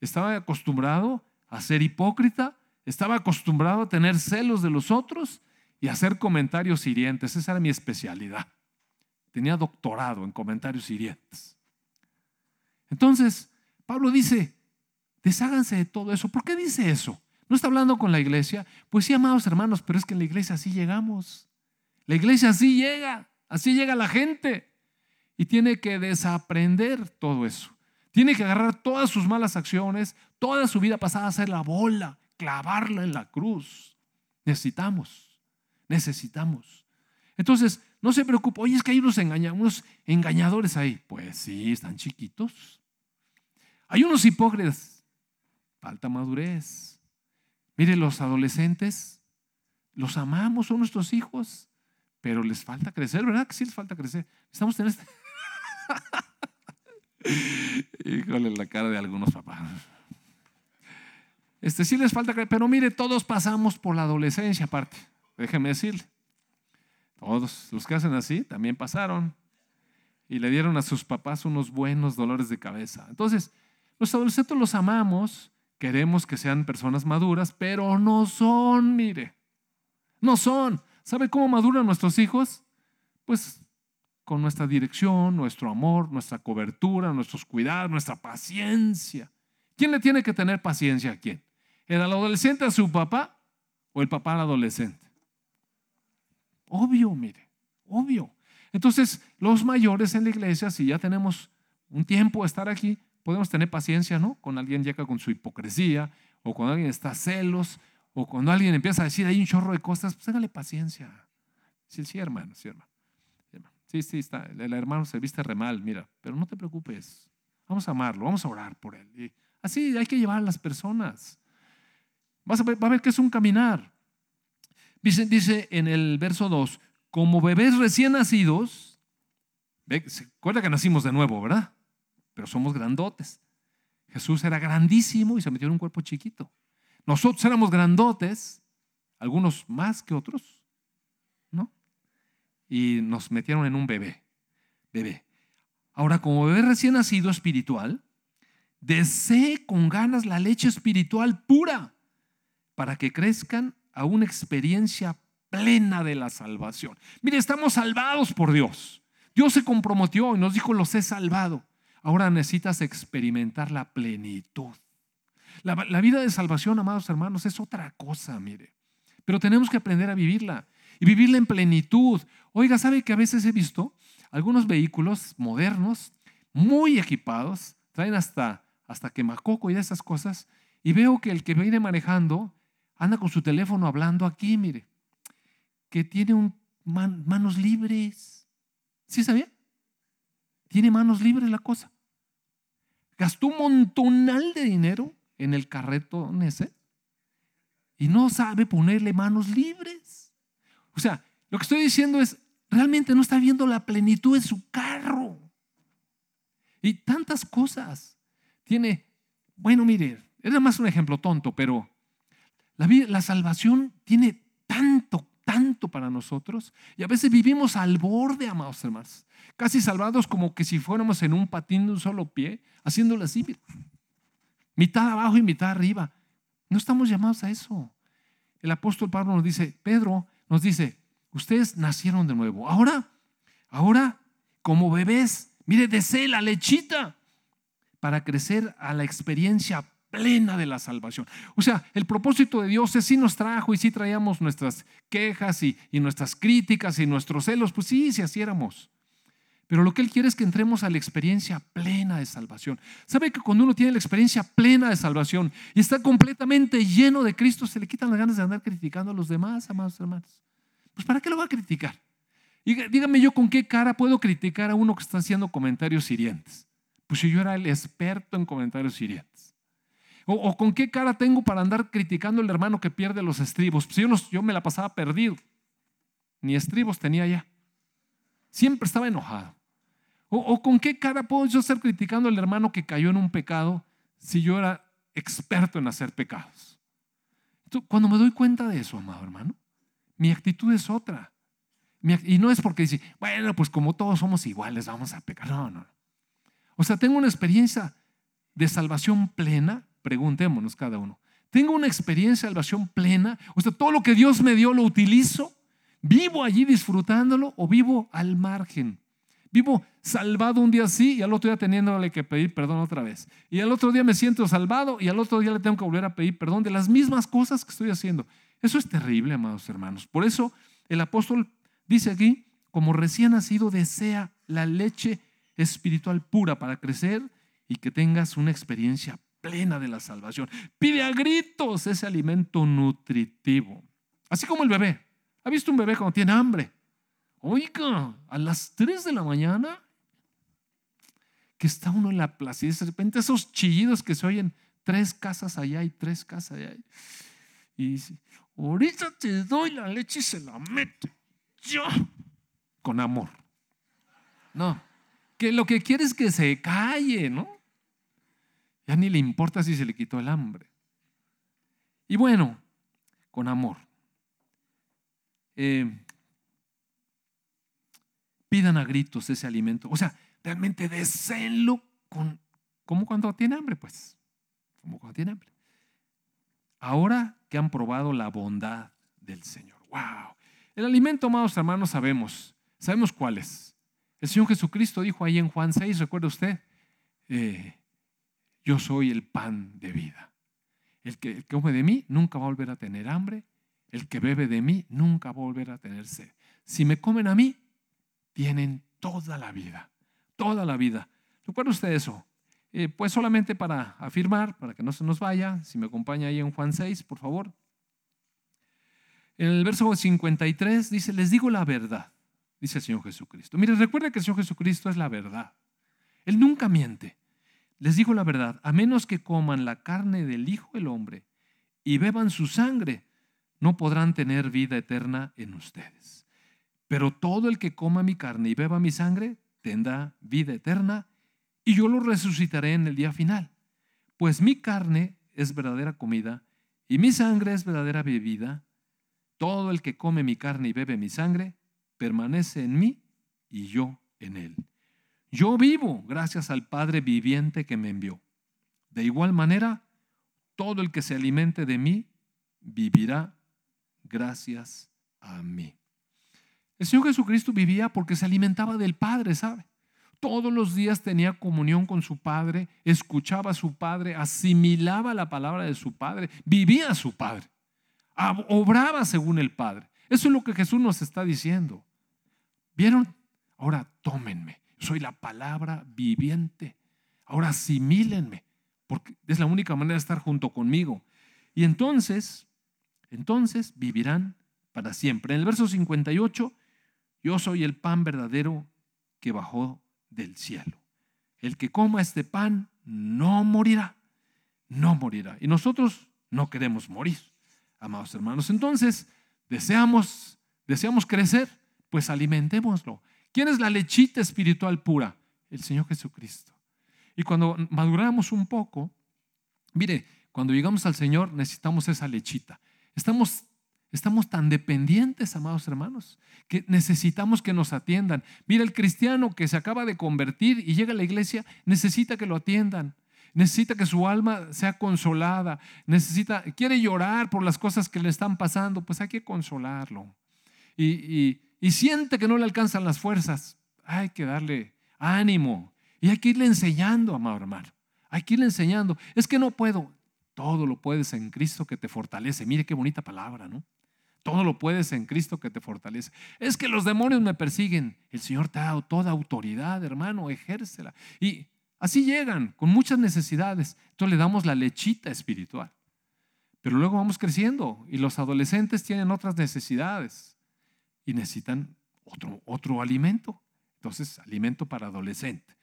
estaba acostumbrado a ser hipócrita, estaba acostumbrado a tener celos de los otros y a hacer comentarios hirientes. Esa era mi especialidad. Tenía doctorado en comentarios hirientes. Entonces, Pablo dice, Desháganse de todo eso. ¿Por qué dice eso? ¿No está hablando con la iglesia? Pues sí, amados hermanos, pero es que en la iglesia así llegamos. La iglesia así llega, así llega la gente. Y tiene que desaprender todo eso. Tiene que agarrar todas sus malas acciones, toda su vida pasada, hacer la bola, clavarla en la cruz. Necesitamos, necesitamos. Entonces, no se preocupe, oye, es que hay unos, unos engañadores ahí. Pues sí, están chiquitos. Hay unos hipócritas, Falta madurez. Mire, los adolescentes, los amamos, son nuestros hijos, pero les falta crecer, ¿verdad? Que sí les falta crecer. Estamos en este. Híjole, la cara de algunos papás. Este sí les falta pero mire, todos pasamos por la adolescencia aparte. Déjeme decirle. Todos los que hacen así también pasaron y le dieron a sus papás unos buenos dolores de cabeza. Entonces, los adolescentes los amamos, Queremos que sean personas maduras, pero no son, mire. No son. ¿Sabe cómo maduran nuestros hijos? Pues con nuestra dirección, nuestro amor, nuestra cobertura, nuestros cuidados, nuestra paciencia. ¿Quién le tiene que tener paciencia a quién? ¿El adolescente a su papá o el papá al adolescente? Obvio, mire, obvio. Entonces, los mayores en la iglesia, si ya tenemos un tiempo de estar aquí, podemos tener paciencia, ¿no? Con alguien llega con su hipocresía, o cuando alguien está celos, o cuando alguien empieza a decir hay un chorro de cosas, pues hágale paciencia. Sí, sí, hermano, sí, hermano. Sí, sí, está. El hermano se viste re mal, mira, pero no te preocupes. Vamos a amarlo, vamos a orar por él. Así hay que llevar a las personas. Va a ver que es un caminar. Dice, en el verso 2, como bebés recién nacidos, se acuerda que nacimos de nuevo, ¿verdad? pero somos grandotes. Jesús era grandísimo y se metió en un cuerpo chiquito. Nosotros éramos grandotes, algunos más que otros, ¿no? Y nos metieron en un bebé, bebé. Ahora, como bebé recién nacido espiritual, desee con ganas la leche espiritual pura para que crezcan a una experiencia plena de la salvación. Mire, estamos salvados por Dios. Dios se comprometió y nos dijo, los he salvado. Ahora necesitas experimentar la plenitud. La, vida de salvación, amados hermanos, es otra cosa, mire. Pero tenemos que aprender a vivirla y vivirla en plenitud. Oiga, ¿sabe que a veces he visto algunos vehículos modernos, muy equipados, traen hasta, hasta quemacoco y esas cosas, y veo que el que viene manejando anda con su teléfono hablando aquí, mire, que tiene un manos libres. ¿Sí sabía? Tiene manos libres la cosa. Gastó un montonal de dinero en el carreto ese y no sabe ponerle manos libres. O sea, lo que estoy diciendo es, realmente no está viendo la plenitud de su carro. Y tantas cosas. Tiene, bueno, mire, es más un ejemplo tonto, pero la, salvación tiene tanto, tanto para nosotros. Y a veces vivimos al borde, amados hermanos. Casi salvados como que si fuéramos en un patín de un solo pie, haciéndolo así. Mitad abajo y mitad arriba. No estamos llamados a eso. El apóstol Pablo nos dice, Pedro nos dice, Ustedes nacieron de nuevo. Ahora, ahora, como bebés, mire, desee la lechita para crecer a la experiencia plena de la salvación. O sea, el propósito de Dios es sí nos trajo y sí traíamos nuestras quejas y, nuestras críticas y nuestros celos, pues sí, si así éramos. Pero lo que Él quiere es que entremos a la experiencia plena de salvación. ¿Sabe que cuando uno tiene la experiencia plena de salvación y está completamente lleno de Cristo, se le quitan las ganas de andar criticando a los demás, amados hermanos? Pues ¿para qué lo va a criticar? Dígame yo con qué cara puedo criticar a uno que está haciendo comentarios hirientes. Pues si yo era el experto en comentarios hirientes. O, con qué cara tengo para andar criticando al hermano que pierde los estribos. Pues yo, yo me la pasaba perdido. Ni estribos tenía ya. Siempre estaba enojado. O, con qué cara puedo yo estar criticando al hermano que cayó en un pecado si yo era experto en hacer pecados. Entonces, cuando me doy cuenta de eso, amado hermano, mi actitud es otra. Y no es porque dice, bueno, pues como todos somos iguales, vamos a pecar. No, no. O sea, tengo una experiencia de salvación plena, preguntémonos cada uno. Tengo una experiencia de salvación plena, o sea, todo lo que Dios me dio lo utilizo, vivo allí disfrutándolo o vivo al margen. Vivo salvado un día así y al otro día teniéndole que pedir perdón otra vez. Y al otro día me siento salvado y al otro día le tengo que volver a pedir perdón de las mismas cosas que estoy haciendo. Eso es terrible, amados hermanos. Por eso el apóstol dice aquí, como recién nacido, desea la leche espiritual pura para crecer y que tengas una experiencia plena de la salvación. Pide a gritos ese alimento nutritivo. Así como el bebé. ¿Ha visto un bebé cuando tiene hambre? Oiga, a las 3 de la mañana, que está uno en la y de repente esos chillidos que se oyen, tres casas allá y tres casas allá. Y dice, ahorita te doy la leche y se la meto. Yo, con amor. No, que lo que quiere es que se calle, ¿no? Ya ni le importa si se le quitó el hambre. Y bueno, con amor. Eh, pidan a gritos ese alimento. O sea, realmente deseenlo con, como cuando tiene hambre, pues. Como cuando tiene hambre. Ahora que han probado la bondad del Señor. ¡Wow! El alimento, amados hermanos, sabemos. Sabemos cuál es. El Señor Jesucristo dijo ahí en Juan 6, recuerda usted, eh, yo soy el pan de vida. El que, el que come de mí nunca va a volver a tener hambre. El que bebe de mí nunca va a volver a tener sed. Si me comen a mí, tienen toda la vida. Toda la vida. ¿Recuerda usted eso? Eh, pues solamente para afirmar, para que no se nos vaya, si me acompaña ahí en Juan 6, por favor. En el verso 53 dice, les digo la verdad, dice el Señor Jesucristo. Mire, recuerda que el Señor Jesucristo es la verdad. Él nunca miente. Les digo la verdad, a menos que coman la carne del Hijo del Hombre y beban su sangre, no podrán tener vida eterna en ustedes. Pero todo el que coma mi carne y beba mi sangre tendrá vida eterna y yo lo resucitaré en el día final. Pues mi carne es verdadera comida y mi sangre es verdadera bebida. Todo el que come mi carne y bebe mi sangre permanece en mí y yo en él. Yo vivo gracias al Padre viviente que me envió. De igual manera, todo el que se alimente de mí vivirá gracias a mí. El Señor Jesucristo vivía porque se alimentaba del Padre, ¿sabe? Todos los días tenía comunión con su Padre, escuchaba a su Padre, asimilaba la palabra de su Padre, vivía a su Padre, obraba según el Padre. Eso es lo que Jesús nos está diciendo. ¿Vieron? Ahora tómenme. Soy la palabra viviente. Ahora asimílenme, porque es la única manera de estar junto conmigo. Y entonces, entonces vivirán para siempre. En el verso 58, yo soy el pan verdadero que bajó del cielo. El que coma este pan no morirá, no morirá. Y nosotros no queremos morir, amados hermanos. Entonces, deseamos, deseamos crecer, pues alimentémoslo. ¿Quién es la lechita espiritual pura? El Señor Jesucristo. Y cuando maduramos un poco, mire, cuando llegamos al Señor necesitamos esa lechita. Estamos, estamos tan dependientes, amados hermanos, que necesitamos que nos atiendan. Mira, el cristiano que se acaba de convertir y llega a la iglesia necesita que lo atiendan. Necesita que su alma sea consolada, necesita, quiere llorar por las cosas que le están pasando, pues hay que consolarlo. Y, y siente que no le alcanzan las fuerzas, hay que darle ánimo, y hay que irle enseñando, amado hermano. Hay que irle enseñando. Es que no puedo. Todo lo puedes en Cristo que te fortalece. Mire qué bonita palabra, ¿no? Todo lo puedes en Cristo que te fortalece. Es que los demonios me persiguen. El Señor te ha dado toda autoridad, hermano, ejércela. Y así llegan, con muchas necesidades. Entonces le damos la lechita espiritual. Pero luego vamos creciendo y los adolescentes tienen otras necesidades y necesitan otro, otro alimento. Entonces, alimento para adolescente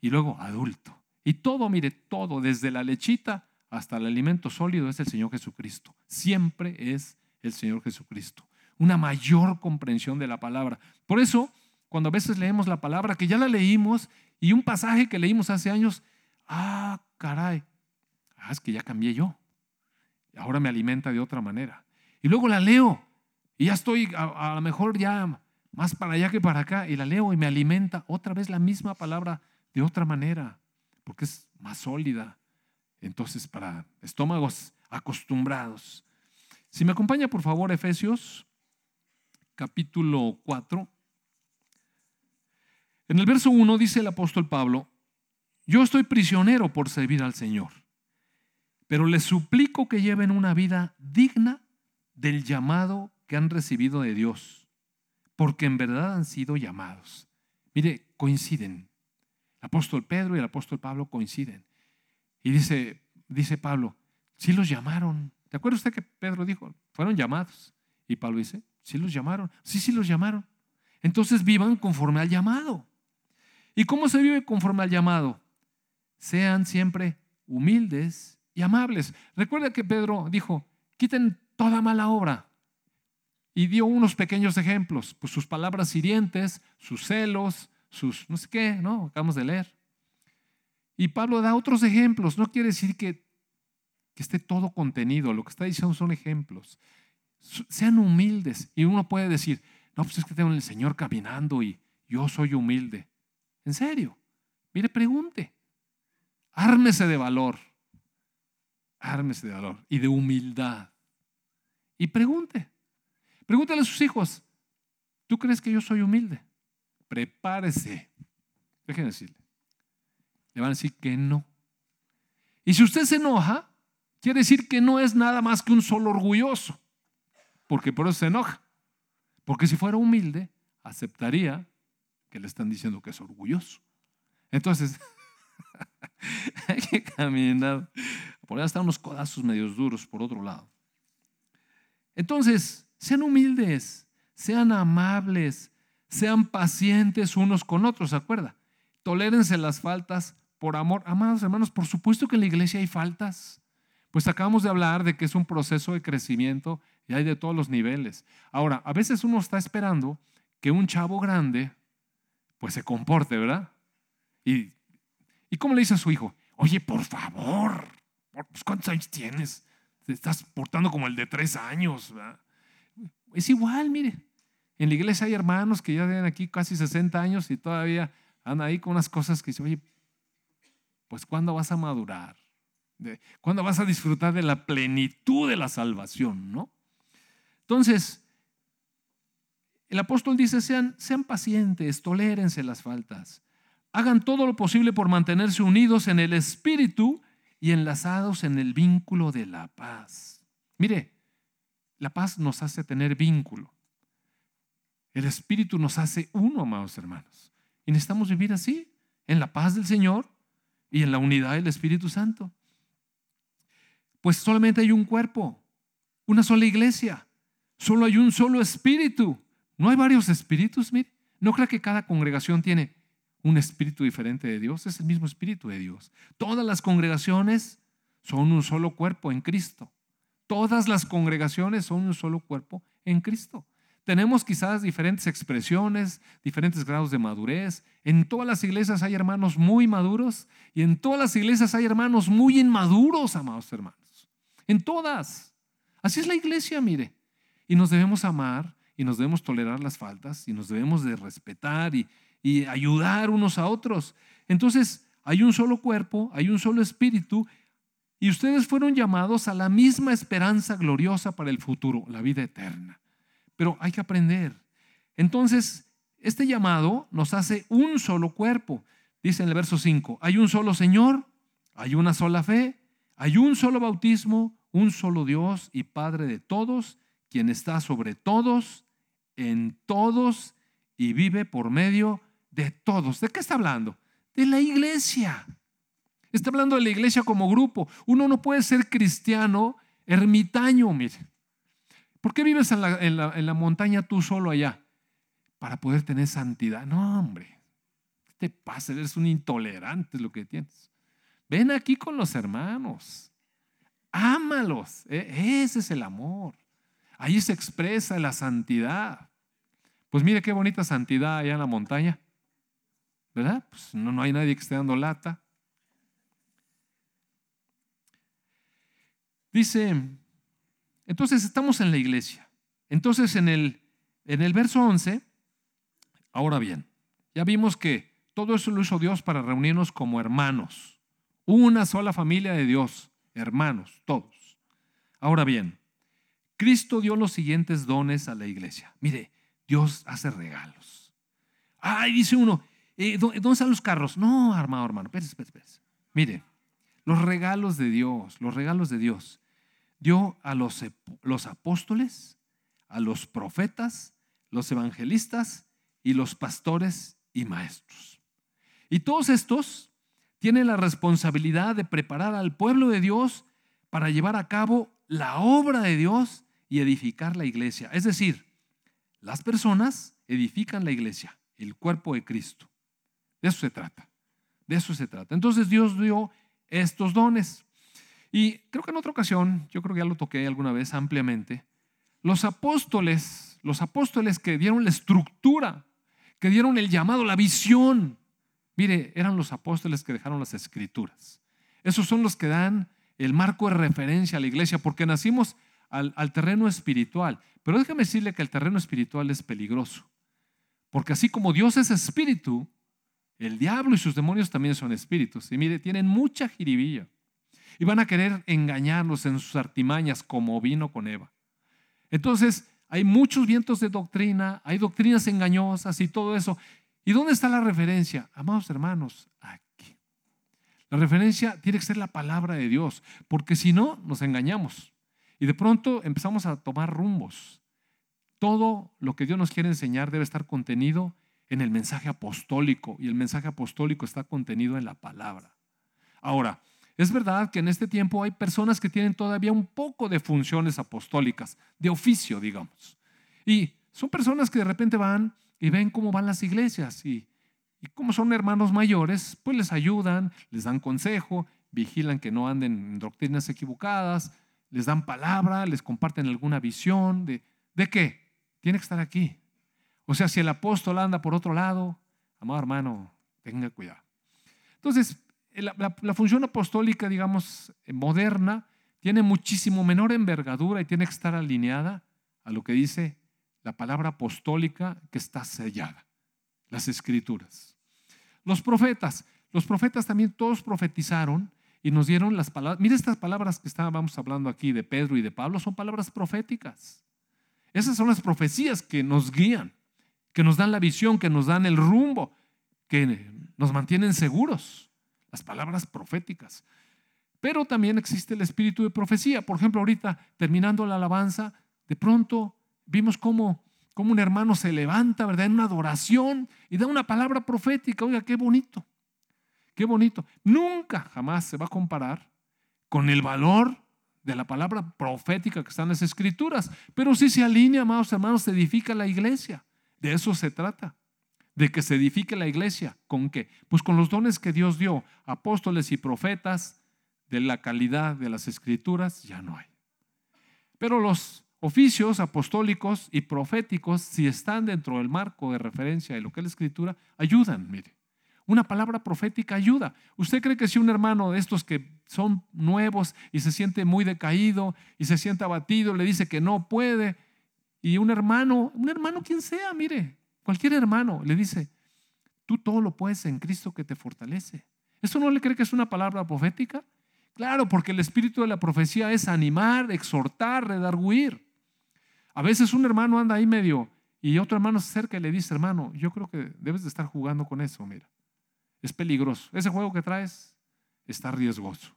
y luego adulto. Y todo, mire, todo, desde la lechita hasta el alimento sólido es el Señor Jesucristo. Siempre es el Señor Jesucristo. Una mayor comprensión de la palabra. Por eso, cuando a veces leemos la palabra, que ya la leímos, y un pasaje que leímos hace años, ah, caray, ah, es que ya cambié yo. Ahora me alimenta de otra manera. Y luego la leo, y ya estoy a, lo mejor ya más para allá que para acá, y la leo y me alimenta otra vez la misma palabra de otra manera, porque es más sólida. Entonces, para estómagos acostumbrados. Si me acompaña, por favor, Efesios, capítulo 4. En el verso 1 dice el apóstol Pablo, yo estoy prisionero por servir al Señor, pero les suplico que lleven una vida digna del llamado que han recibido de Dios, porque en verdad han sido llamados. Mire, coinciden. El apóstol Pedro y el apóstol Pablo coinciden. Y dice, dice Pablo, sí los llamaron. ¿Te acuerda usted que Pedro dijo? Fueron llamados. Y Pablo dice, sí los llamaron. Sí, sí los llamaron. Entonces vivan conforme al llamado. ¿Y cómo se vive conforme al llamado? Sean siempre humildes y amables. Recuerda que Pedro dijo, quiten toda mala obra. Y dio unos pequeños ejemplos, pues sus palabras hirientes, sus celos, sus no sé qué, ¿no? Acabamos de leer. Y Pablo da otros ejemplos. No quiere decir que, que esté todo contenido. Lo que está diciendo son ejemplos. Sean humildes. Y uno puede decir, no, pues es que tengo el Señor caminando y yo soy humilde. En serio. Mire, pregunte. Ármese de valor. Ármese de valor y de humildad. Y pregunte. Pregúntale a sus hijos, ¿tú crees que yo soy humilde? prepárese. Déjenme decirle. Le van a decir que no. Y si usted se enoja, quiere decir que no es nada más que un solo orgulloso. Porque por eso se enoja. Porque si fuera humilde, aceptaría que le están diciendo que es orgulloso. Entonces, hay que caminar. Por allá están unos codazos medios duros por otro lado. Entonces, sean humildes, sean amables, sean pacientes unos con otros, ¿se acuerda? Tolérense las faltas por amor. Amados hermanos, por supuesto que en la iglesia hay faltas. Pues acabamos de hablar de que es un proceso de crecimiento y hay de todos los niveles. Ahora, a veces uno está esperando que un chavo grande pues se comporte, ¿verdad? Y, ¿y cómo le dice a su hijo? Oye, por favor, pues, ¿cuántos años tienes? Te estás portando como el de tres años. ¿verdad? Es igual, mire. En la iglesia hay hermanos que ya tienen aquí casi 60 años y todavía andan ahí con unas cosas que dicen, oye, pues ¿cuándo vas a madurar? ¿Cuándo vas a disfrutar de la plenitud de la salvación? ¿no? Entonces, el apóstol dice, sean, sean pacientes, tolérense las faltas, hagan todo lo posible por mantenerse unidos en el espíritu y enlazados en el vínculo de la paz. Mire, la paz nos hace tener vínculo. El espíritu nos hace uno, amados hermanos. Y necesitamos vivir así, en la paz del Señor y en la unidad del Espíritu Santo. Pues solamente hay un cuerpo, una sola iglesia, solo hay un solo espíritu. No hay varios espíritus, mire. No crea que cada congregación tiene un espíritu diferente de Dios, es el mismo espíritu de Dios. Todas las congregaciones son un solo cuerpo en Cristo. Todas las congregaciones son un solo cuerpo en Cristo. Tenemos quizás diferentes expresiones, diferentes grados de madurez. En todas las iglesias hay hermanos muy maduros y en todas las iglesias hay hermanos muy inmaduros, amados hermanos. En todas. Así es la iglesia, mire. Y nos debemos amar y nos debemos tolerar las faltas y nos debemos de respetar y, y ayudar unos a otros. Entonces, hay un solo cuerpo, hay un solo espíritu y ustedes fueron llamados a la misma esperanza gloriosa para el futuro, la vida eterna. Pero hay que aprender. Entonces, este llamado nos hace un solo cuerpo. Dice en el verso 5, hay un solo Señor, hay una sola fe, hay un solo bautismo, un solo Dios y Padre de todos, quien está sobre todos, en todos y vive por medio de todos. ¿De qué está hablando? De la iglesia. Está hablando de la iglesia como grupo. Uno no puede ser cristiano ermitaño, mire. ¿Por qué vives en la, montaña tú solo allá? Para poder tener santidad. No, hombre. ¿Qué te pasa? Eres un intolerante lo que tienes. Ven aquí con los hermanos. Ámalos. E, ese es el amor. Ahí se expresa la santidad. Pues mire qué bonita santidad allá en la montaña. ¿verdad? Pues no, no hay nadie que esté dando lata. Dice, entonces estamos en la iglesia. Entonces en el, en el verso 11, ahora bien, ya vimos que todo eso lo hizo Dios para reunirnos como hermanos. Una sola familia de Dios, hermanos, todos. Ahora bien, Cristo dio los siguientes dones a la iglesia. Mire, Dios hace regalos. Ay, dice uno, eh, ¿Dónde están los carros? No, armado, hermano. Espérese, espérese, Mire, los regalos de Dios, los regalos de Dios. Dio a los, los apóstoles, a los profetas, los evangelistas y los pastores y maestros. Y todos estos tienen la responsabilidad de preparar al pueblo de Dios para llevar a cabo la obra de Dios y edificar la iglesia. Es decir, las personas edifican la iglesia, el cuerpo de Cristo. De eso se trata. De eso se trata. Entonces Dios dio estos dones. Y creo que en otra ocasión, yo creo que ya lo toqué alguna vez ampliamente, los apóstoles, los apóstoles que dieron la estructura, que dieron el llamado, la visión, mire, eran los apóstoles que dejaron las escrituras. Esos son los que dan el marco de referencia a la iglesia, porque nacimos al, terreno espiritual. Pero déjame decirle que el terreno espiritual es peligroso, porque así como Dios es espíritu, el diablo y sus demonios también son espíritus. Y mire, tienen mucha jiribilla. Y van a querer engañarnos en sus artimañas como vino con Eva. Entonces, hay muchos vientos de doctrina, hay doctrinas engañosas y todo eso. ¿Y dónde está la referencia? Amados hermanos, aquí. La referencia tiene que ser la palabra de Dios, porque si no, nos engañamos. Y de pronto empezamos a tomar rumbos. Todo lo que Dios nos quiere enseñar debe estar contenido en el mensaje apostólico y el mensaje apostólico está contenido en la palabra. Ahora, es verdad que en este tiempo hay personas que tienen todavía un poco de funciones apostólicas, de oficio, digamos. Y son personas que de repente van y ven cómo van las iglesias y, y como son hermanos mayores, pues les ayudan, les dan consejo, vigilan que no anden en doctrinas equivocadas, les dan palabra, les comparten alguna visión de, ¿de qué? Tiene que estar aquí, o sea, si el apóstol anda por otro lado, amado hermano, tenga cuidado. Entonces, la, función apostólica, digamos, moderna, tiene muchísimo menor envergadura y tiene que estar alineada a lo que dice la palabra apostólica que está sellada, las escrituras. Los profetas, los profetas también todos profetizaron y nos dieron las palabras. Mire estas palabras que estábamos hablando aquí de Pedro y de Pablo, son palabras proféticas. Esas son las profecías que nos guían. Que nos dan la visión, que nos dan el rumbo, que nos mantienen seguros. Las palabras proféticas. Pero también existe el espíritu de profecía. Por ejemplo, ahorita terminando la alabanza, de pronto vimos cómo, cómo un hermano se levanta, ¿verdad? En una adoración y da una palabra profética. Oiga, qué bonito. Qué bonito. Nunca, jamás se va a comparar con el valor de la palabra profética que está en las escrituras. Pero si se alinea, amados hermanos, se edifica la iglesia. De eso se trata. De que se edifique la iglesia. ¿Con qué? Pues con los dones que Dios dio, apóstoles y profetas, de la calidad de las escrituras, ya no hay. Pero los oficios apostólicos y proféticos, si están dentro del marco de referencia de lo que es la escritura, ayudan, mire. Una palabra profética ayuda. ¿Usted cree que si un hermano de estos que son nuevos y se siente muy decaído y se siente abatido, le dice que no puede, y un hermano, un hermano quien sea, mire, cualquier hermano, le dice, tú todo lo puedes en Cristo que te fortalece. ¿Eso no le cree que es una palabra profética? Claro, porque el espíritu de la profecía es animar, exhortar, redarguir. A veces un hermano anda ahí medio y otro hermano se acerca y le dice, hermano, yo creo que debes de estar jugando con eso, mira. Es peligroso. Ese juego que traes está riesgoso.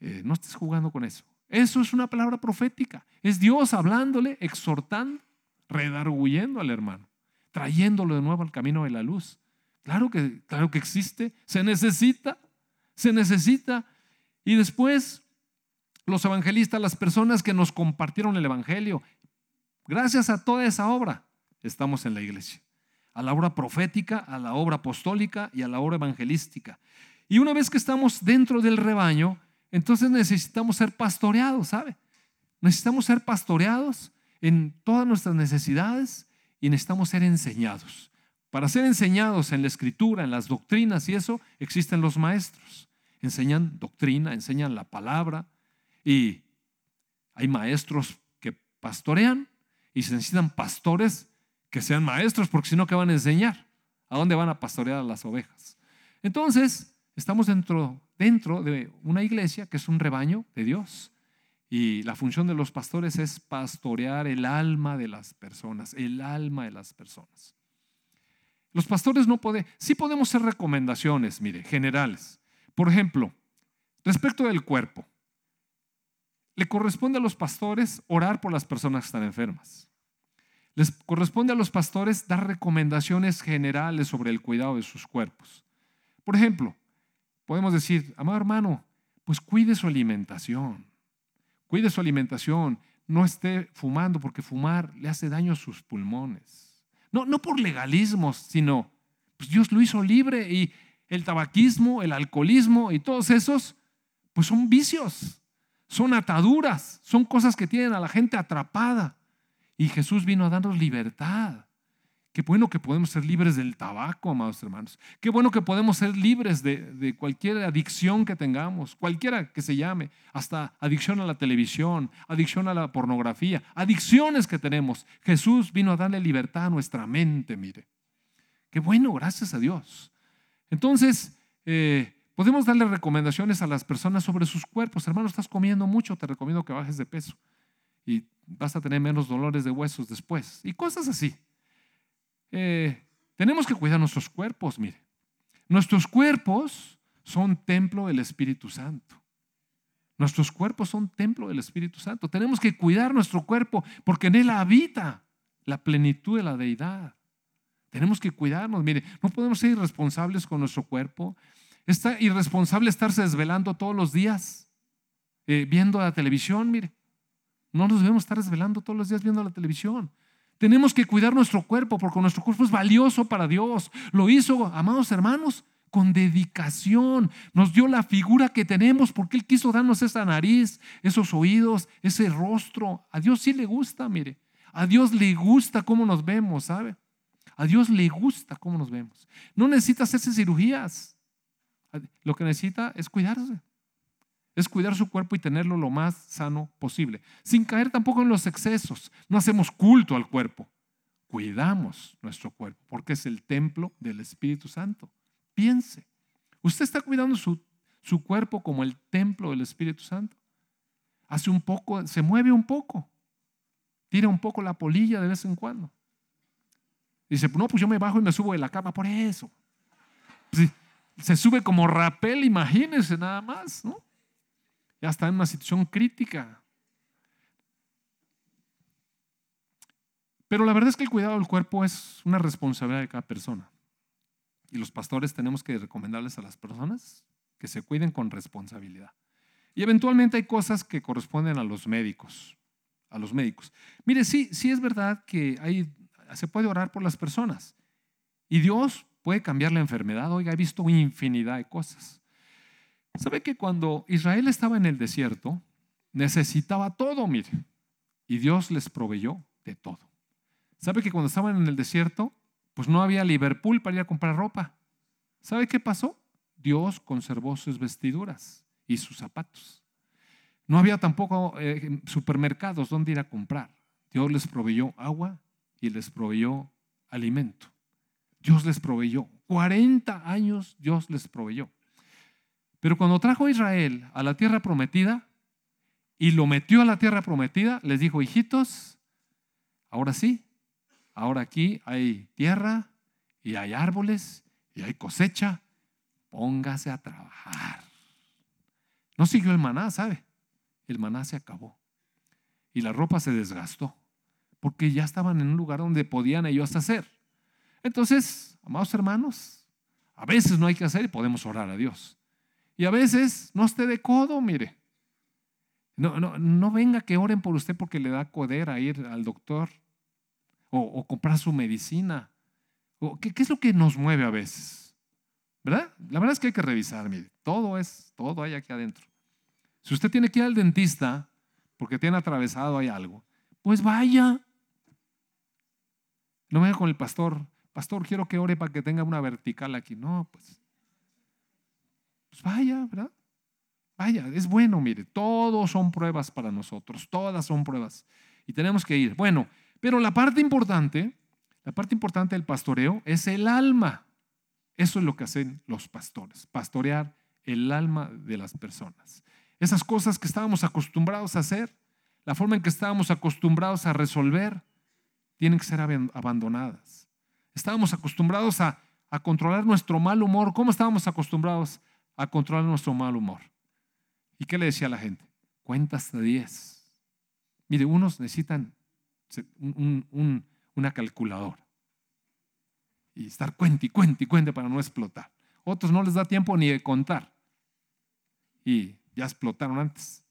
Eh, no estés jugando con eso. Eso es una palabra profética. Es Dios hablándole, exhortando, redarguyendo al hermano, trayéndolo de nuevo al camino de la luz. Claro que, claro que existe, se necesita, se necesita. Y después, los evangelistas, las personas que nos compartieron el evangelio, gracias a toda esa obra, estamos en la iglesia a la obra profética, a la obra apostólica y a la obra evangelística. Y una vez que estamos dentro del rebaño, entonces necesitamos ser pastoreados, ¿sabe? Necesitamos ser pastoreados en todas nuestras necesidades y necesitamos ser enseñados. Para ser enseñados en la escritura, en las doctrinas y eso, existen los maestros. Enseñan doctrina, enseñan la palabra y hay maestros que pastorean y se necesitan pastores que sean maestros, porque si no, ¿qué van a enseñar? ¿A dónde van a pastorear las ovejas? Entonces, estamos dentro, dentro de una iglesia que es un rebaño de Dios. Y la función de los pastores es pastorear el alma de las personas, el alma de las personas. Los pastores no pueden, sí podemos hacer recomendaciones, mire, generales. Por ejemplo, respecto del cuerpo, le corresponde a los pastores orar por las personas que están enfermas. Les corresponde a los pastores dar recomendaciones generales sobre el cuidado de sus cuerpos. Por ejemplo, podemos decir, amado hermano, pues cuide su alimentación. Cuide su alimentación. No esté fumando porque fumar le hace daño a sus pulmones. No, no por legalismos, sino pues Dios lo hizo libre y el tabaquismo, el alcoholismo y todos esos, pues son vicios, son ataduras, son cosas que tienen a la gente atrapada. Y Jesús vino a darnos libertad. Qué bueno que podemos ser libres del tabaco, amados hermanos. Qué bueno que podemos ser libres de, cualquier adicción que tengamos, cualquiera que se llame, hasta adicción a la televisión, adicción a la pornografía, adicciones que tenemos. Jesús vino a darle libertad a nuestra mente, mire. Qué bueno, gracias a Dios. Entonces, eh, podemos darle recomendaciones a las personas sobre sus cuerpos. Hermano, estás comiendo mucho, te recomiendo que bajes de peso. Y vas a tener menos dolores de huesos después. Y cosas así. Eh, tenemos que cuidar nuestros cuerpos, mire. Nuestros cuerpos son templo del Espíritu Santo. Nuestros cuerpos son templo del Espíritu Santo. Tenemos que cuidar nuestro cuerpo porque en él habita la plenitud de la deidad. Tenemos que cuidarnos. Mire, no podemos ser irresponsables con nuestro cuerpo. Está irresponsable estarse desvelando todos los días, eh, viendo la televisión, mire. No nos debemos estar desvelando todos los días viendo la televisión. Tenemos que cuidar nuestro cuerpo porque nuestro cuerpo es valioso para Dios. Lo hizo, amados hermanos, con dedicación. Nos dio la figura que tenemos porque Él quiso darnos esa nariz, esos oídos, ese rostro. A Dios sí le gusta, mire. A Dios le gusta cómo nos vemos, ¿sabe? A Dios le gusta cómo nos vemos. No necesita hacerse cirugías. Lo que necesita es cuidarse es cuidar su cuerpo y tenerlo lo más sano posible, sin caer tampoco en los excesos. No hacemos culto al cuerpo, cuidamos nuestro cuerpo, porque es el templo del Espíritu Santo. Piense, ¿usted está cuidando su, su cuerpo como el templo del Espíritu Santo? Hace un poco, se mueve un poco, tira un poco la polilla de vez en cuando. Dice, no, pues yo me bajo y me subo de la cama por eso. se sube como rapel, imagínense nada más, ¿no? Ya está en una situación crítica. Pero la verdad es que el cuidado del cuerpo es una responsabilidad de cada persona. Y los pastores tenemos que recomendarles a las personas que se cuiden con responsabilidad. Y eventualmente hay cosas que corresponden a los médicos, a los médicos. Mire, sí, sí es verdad que se puede orar por las personas. Y Dios puede cambiar la enfermedad. Oiga, he visto infinidad de cosas. ¿Sabe que cuando Israel estaba en el desierto, necesitaba todo, mire, y Dios les proveyó de todo? ¿Sabe que cuando estaban en el desierto, pues no había Liverpool para ir a comprar ropa? ¿Sabe qué pasó? Dios conservó sus vestiduras y sus zapatos. No había tampoco eh, supermercados donde ir a comprar. Dios les proveyó agua y les proveyó alimento. Dios les proveyó. 40 años Dios les proveyó. Pero cuando trajo a Israel a la tierra prometida y lo metió a la tierra prometida, les dijo, hijitos, ahora sí, Ahora aquí hay tierra y hay árboles y hay cosecha. Póngase a trabajar. No siguió el maná, ¿sabe? El maná se acabó. Y la ropa se desgastó. Porque ya estaban en un lugar donde podían ellos hacer. Entonces, amados hermanos, a veces no hay que hacer y podemos orar a Dios. Y a veces no esté de codo, mire. No, no, no venga que oren por usted porque le da codera ir al doctor o, comprar su medicina. O, ¿qué, es lo que nos mueve a veces? ¿Verdad? La verdad es que hay que revisar, mire, todo es, todo hay aquí adentro. Si usted tiene que ir al dentista porque tiene atravesado ahí algo, pues vaya. No venga con el pastor, pastor, quiero que ore para que tenga una vertical aquí. No, pues, pues vaya, ¿verdad? Vaya, es bueno, mire, todos son pruebas para nosotros, todas son pruebas. Y tenemos que ir. Bueno, pero la parte importante, la parte importante del pastoreo es el alma. Eso es lo que hacen los pastores, pastorear el alma de las personas. Esas cosas que estábamos acostumbrados a hacer, la forma en que estábamos acostumbrados a resolver, tienen que ser abandonadas. Estábamos acostumbrados a, a controlar nuestro mal humor. ¿Cómo estábamos acostumbrados a controlar nuestro mal humor? ¿Y qué le decía a la gente? Cuenta hasta 10. Mire, unos necesitan una calculadora. Y estar cuente y cuente y cuente para no explotar. Otros no les da tiempo ni de contar. Y ya explotaron antes.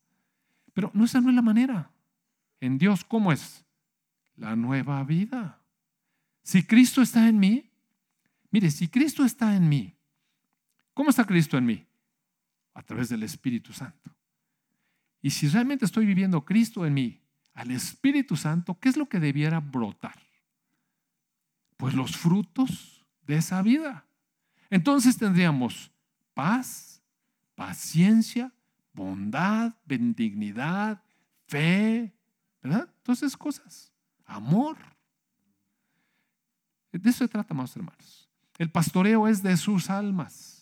Pero no, esa no es la manera. En Dios, ¿cómo es? La nueva vida. Si Cristo está en mí, mire, si Cristo está en mí, ¿cómo está Cristo en mí? A través del Espíritu Santo. Y si realmente estoy viviendo Cristo en mí, al Espíritu Santo, ¿qué es lo que debiera brotar? Pues los frutos de esa vida. Entonces tendríamos paz, paciencia, bondad, benignidad, fe, ¿verdad? Entonces cosas, amor. De eso se trata, más hermanos. El pastoreo es de sus almas.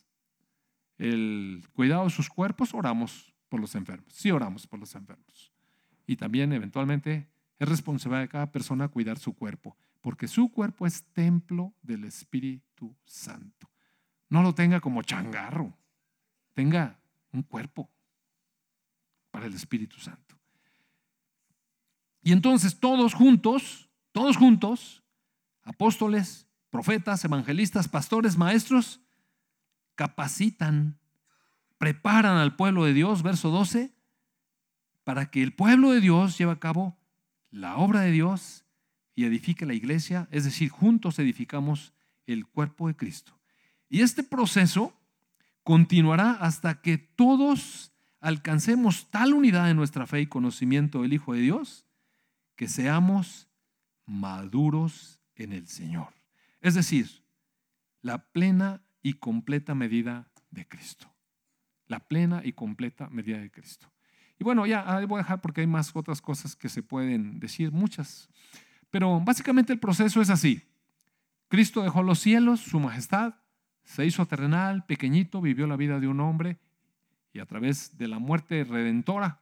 El cuidado de sus cuerpos, oramos por los enfermos. Sí oramos por los enfermos y también eventualmente es responsabilidad de cada persona cuidar su cuerpo, porque su cuerpo es templo del Espíritu Santo. No lo tenga como changarro, tenga un cuerpo para el Espíritu Santo. Y entonces todos juntos, todos juntos, apóstoles, profetas, evangelistas, pastores, maestros, capacitan, preparan al pueblo de Dios, verso 12, para que el pueblo de Dios lleve a cabo la obra de Dios y edifique la iglesia, es decir, juntos edificamos el cuerpo de Cristo. Y este proceso continuará hasta que todos alcancemos tal unidad en nuestra fe y conocimiento del Hijo de Dios que seamos maduros en el Señor. Es decir, la plena y completa medida de Cristo. La plena y completa medida de Cristo. Y bueno, ya ahí voy a dejar porque hay más otras cosas que se pueden decir, muchas. Pero básicamente el proceso es así. Cristo dejó los cielos, su majestad, se hizo terrenal, pequeñito, vivió la vida de un hombre y a través de la muerte redentora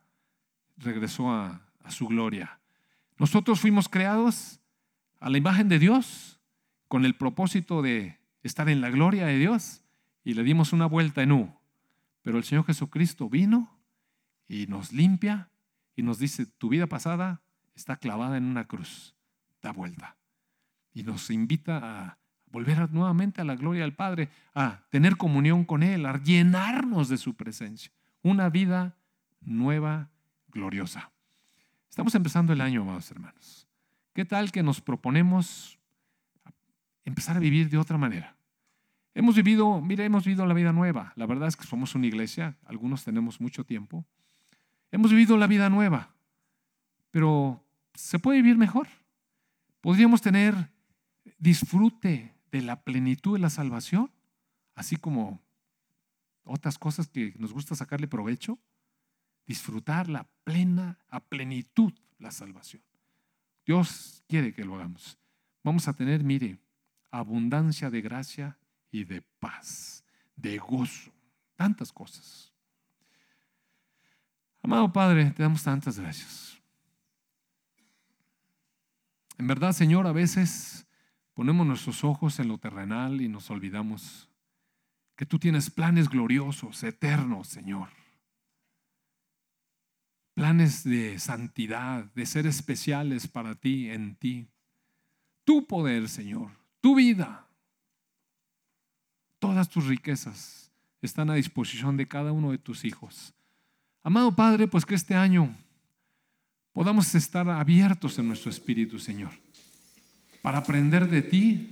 regresó a, a su gloria. Nosotros fuimos creados a la imagen de Dios, con el propósito de estar en la gloria de Dios y le dimos una vuelta en U. Pero el Señor Jesucristo vino y nos limpia y nos dice, tu vida pasada está clavada en una cruz, da vuelta. Y nos invita a volver nuevamente a la gloria del Padre, a tener comunión con Él, a llenarnos de su presencia. Una vida nueva, gloriosa. Estamos empezando el año, amados hermanos. ¿Qué tal que nos proponemos empezar a vivir de otra manera? Hemos vivido, mira, hemos vivido la vida nueva. La verdad es que somos una iglesia, algunos tenemos mucho tiempo. Hemos vivido la vida nueva, pero ¿se puede vivir mejor? Podríamos tener disfrute de la plenitud de la salvación, así como otras cosas que nos gusta sacarle provecho. Disfrutar la plena, a plenitud la salvación. Dios quiere que lo hagamos. Vamos a tener, mire, abundancia de gracia y de paz, de gozo, tantas cosas. Amado Padre, te damos tantas gracias. En verdad, Señor, a veces ponemos nuestros ojos en lo terrenal y nos olvidamos que tú tienes planes gloriosos, eternos, Señor. Planes de santidad, de ser especiales para ti, en ti. Tu poder, Señor, tu vida Todas tus riquezas están a disposición de cada uno de tus hijos. Amado Padre, pues que este año podamos estar abiertos en nuestro espíritu, Señor, para aprender de ti,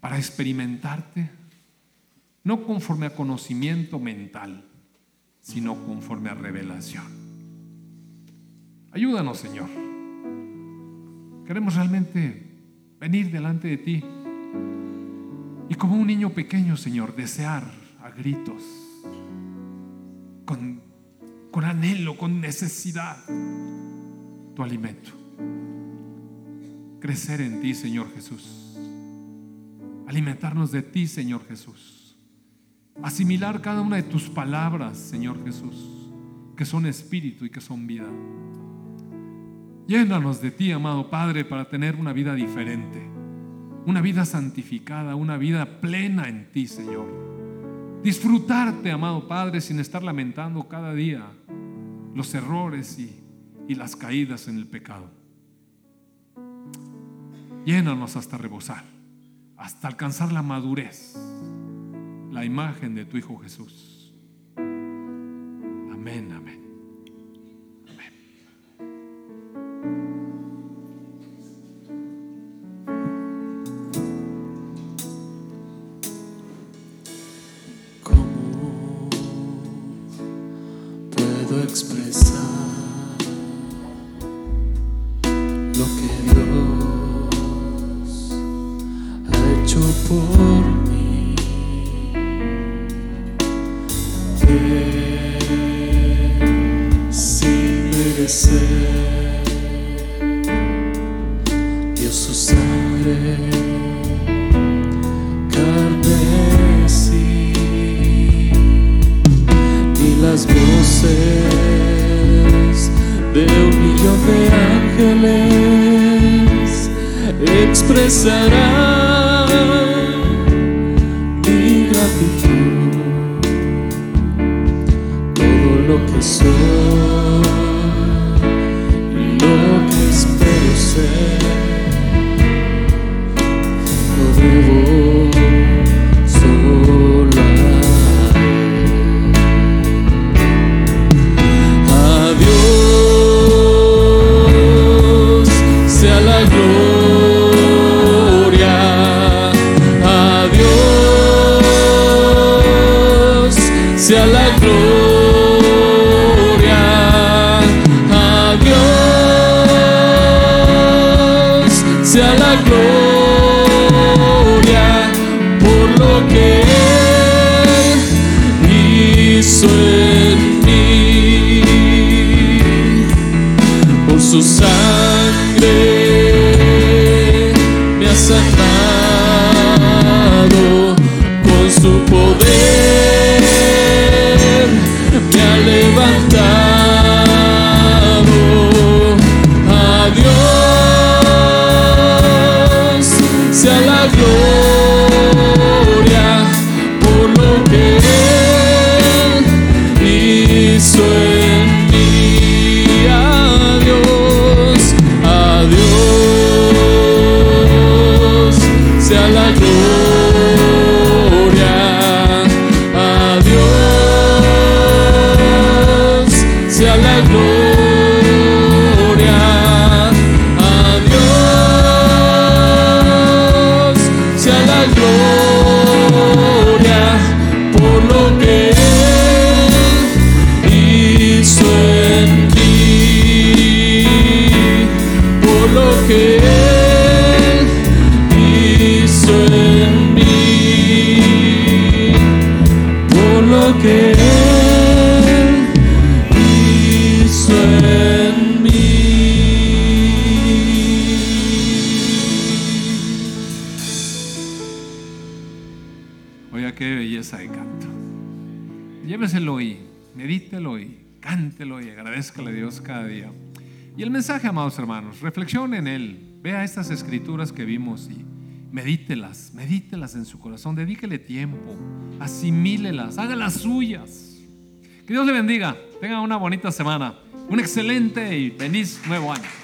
para experimentarte, no conforme a conocimiento mental, sino conforme a revelación. Ayúdanos, Señor. Queremos realmente venir delante de ti y como un niño pequeño, Señor, desear a gritos, con, con anhelo, con necesidad, tu alimento. Crecer en ti, Señor Jesús. Alimentarnos de ti, Señor Jesús. Asimilar cada una de tus palabras, Señor Jesús, que son espíritu y que son vida. Llénanos de ti, amado Padre, para tener una vida diferente una vida santificada, una vida plena en ti, Señor. Disfrutarte, amado Padre, sin estar lamentando cada día los errores y, las caídas en el pecado. Llénanos hasta rebosar, hasta alcanzar la madurez, la imagen de tu Hijo Jesús. Amén, amén.
Se
escrituras que vimos y medítelas, medítelas en su corazón, dedíquele tiempo, asimílelas, hágalas suyas. Que Dios le bendiga, tenga una bonita semana, un excelente y feliz nuevo año.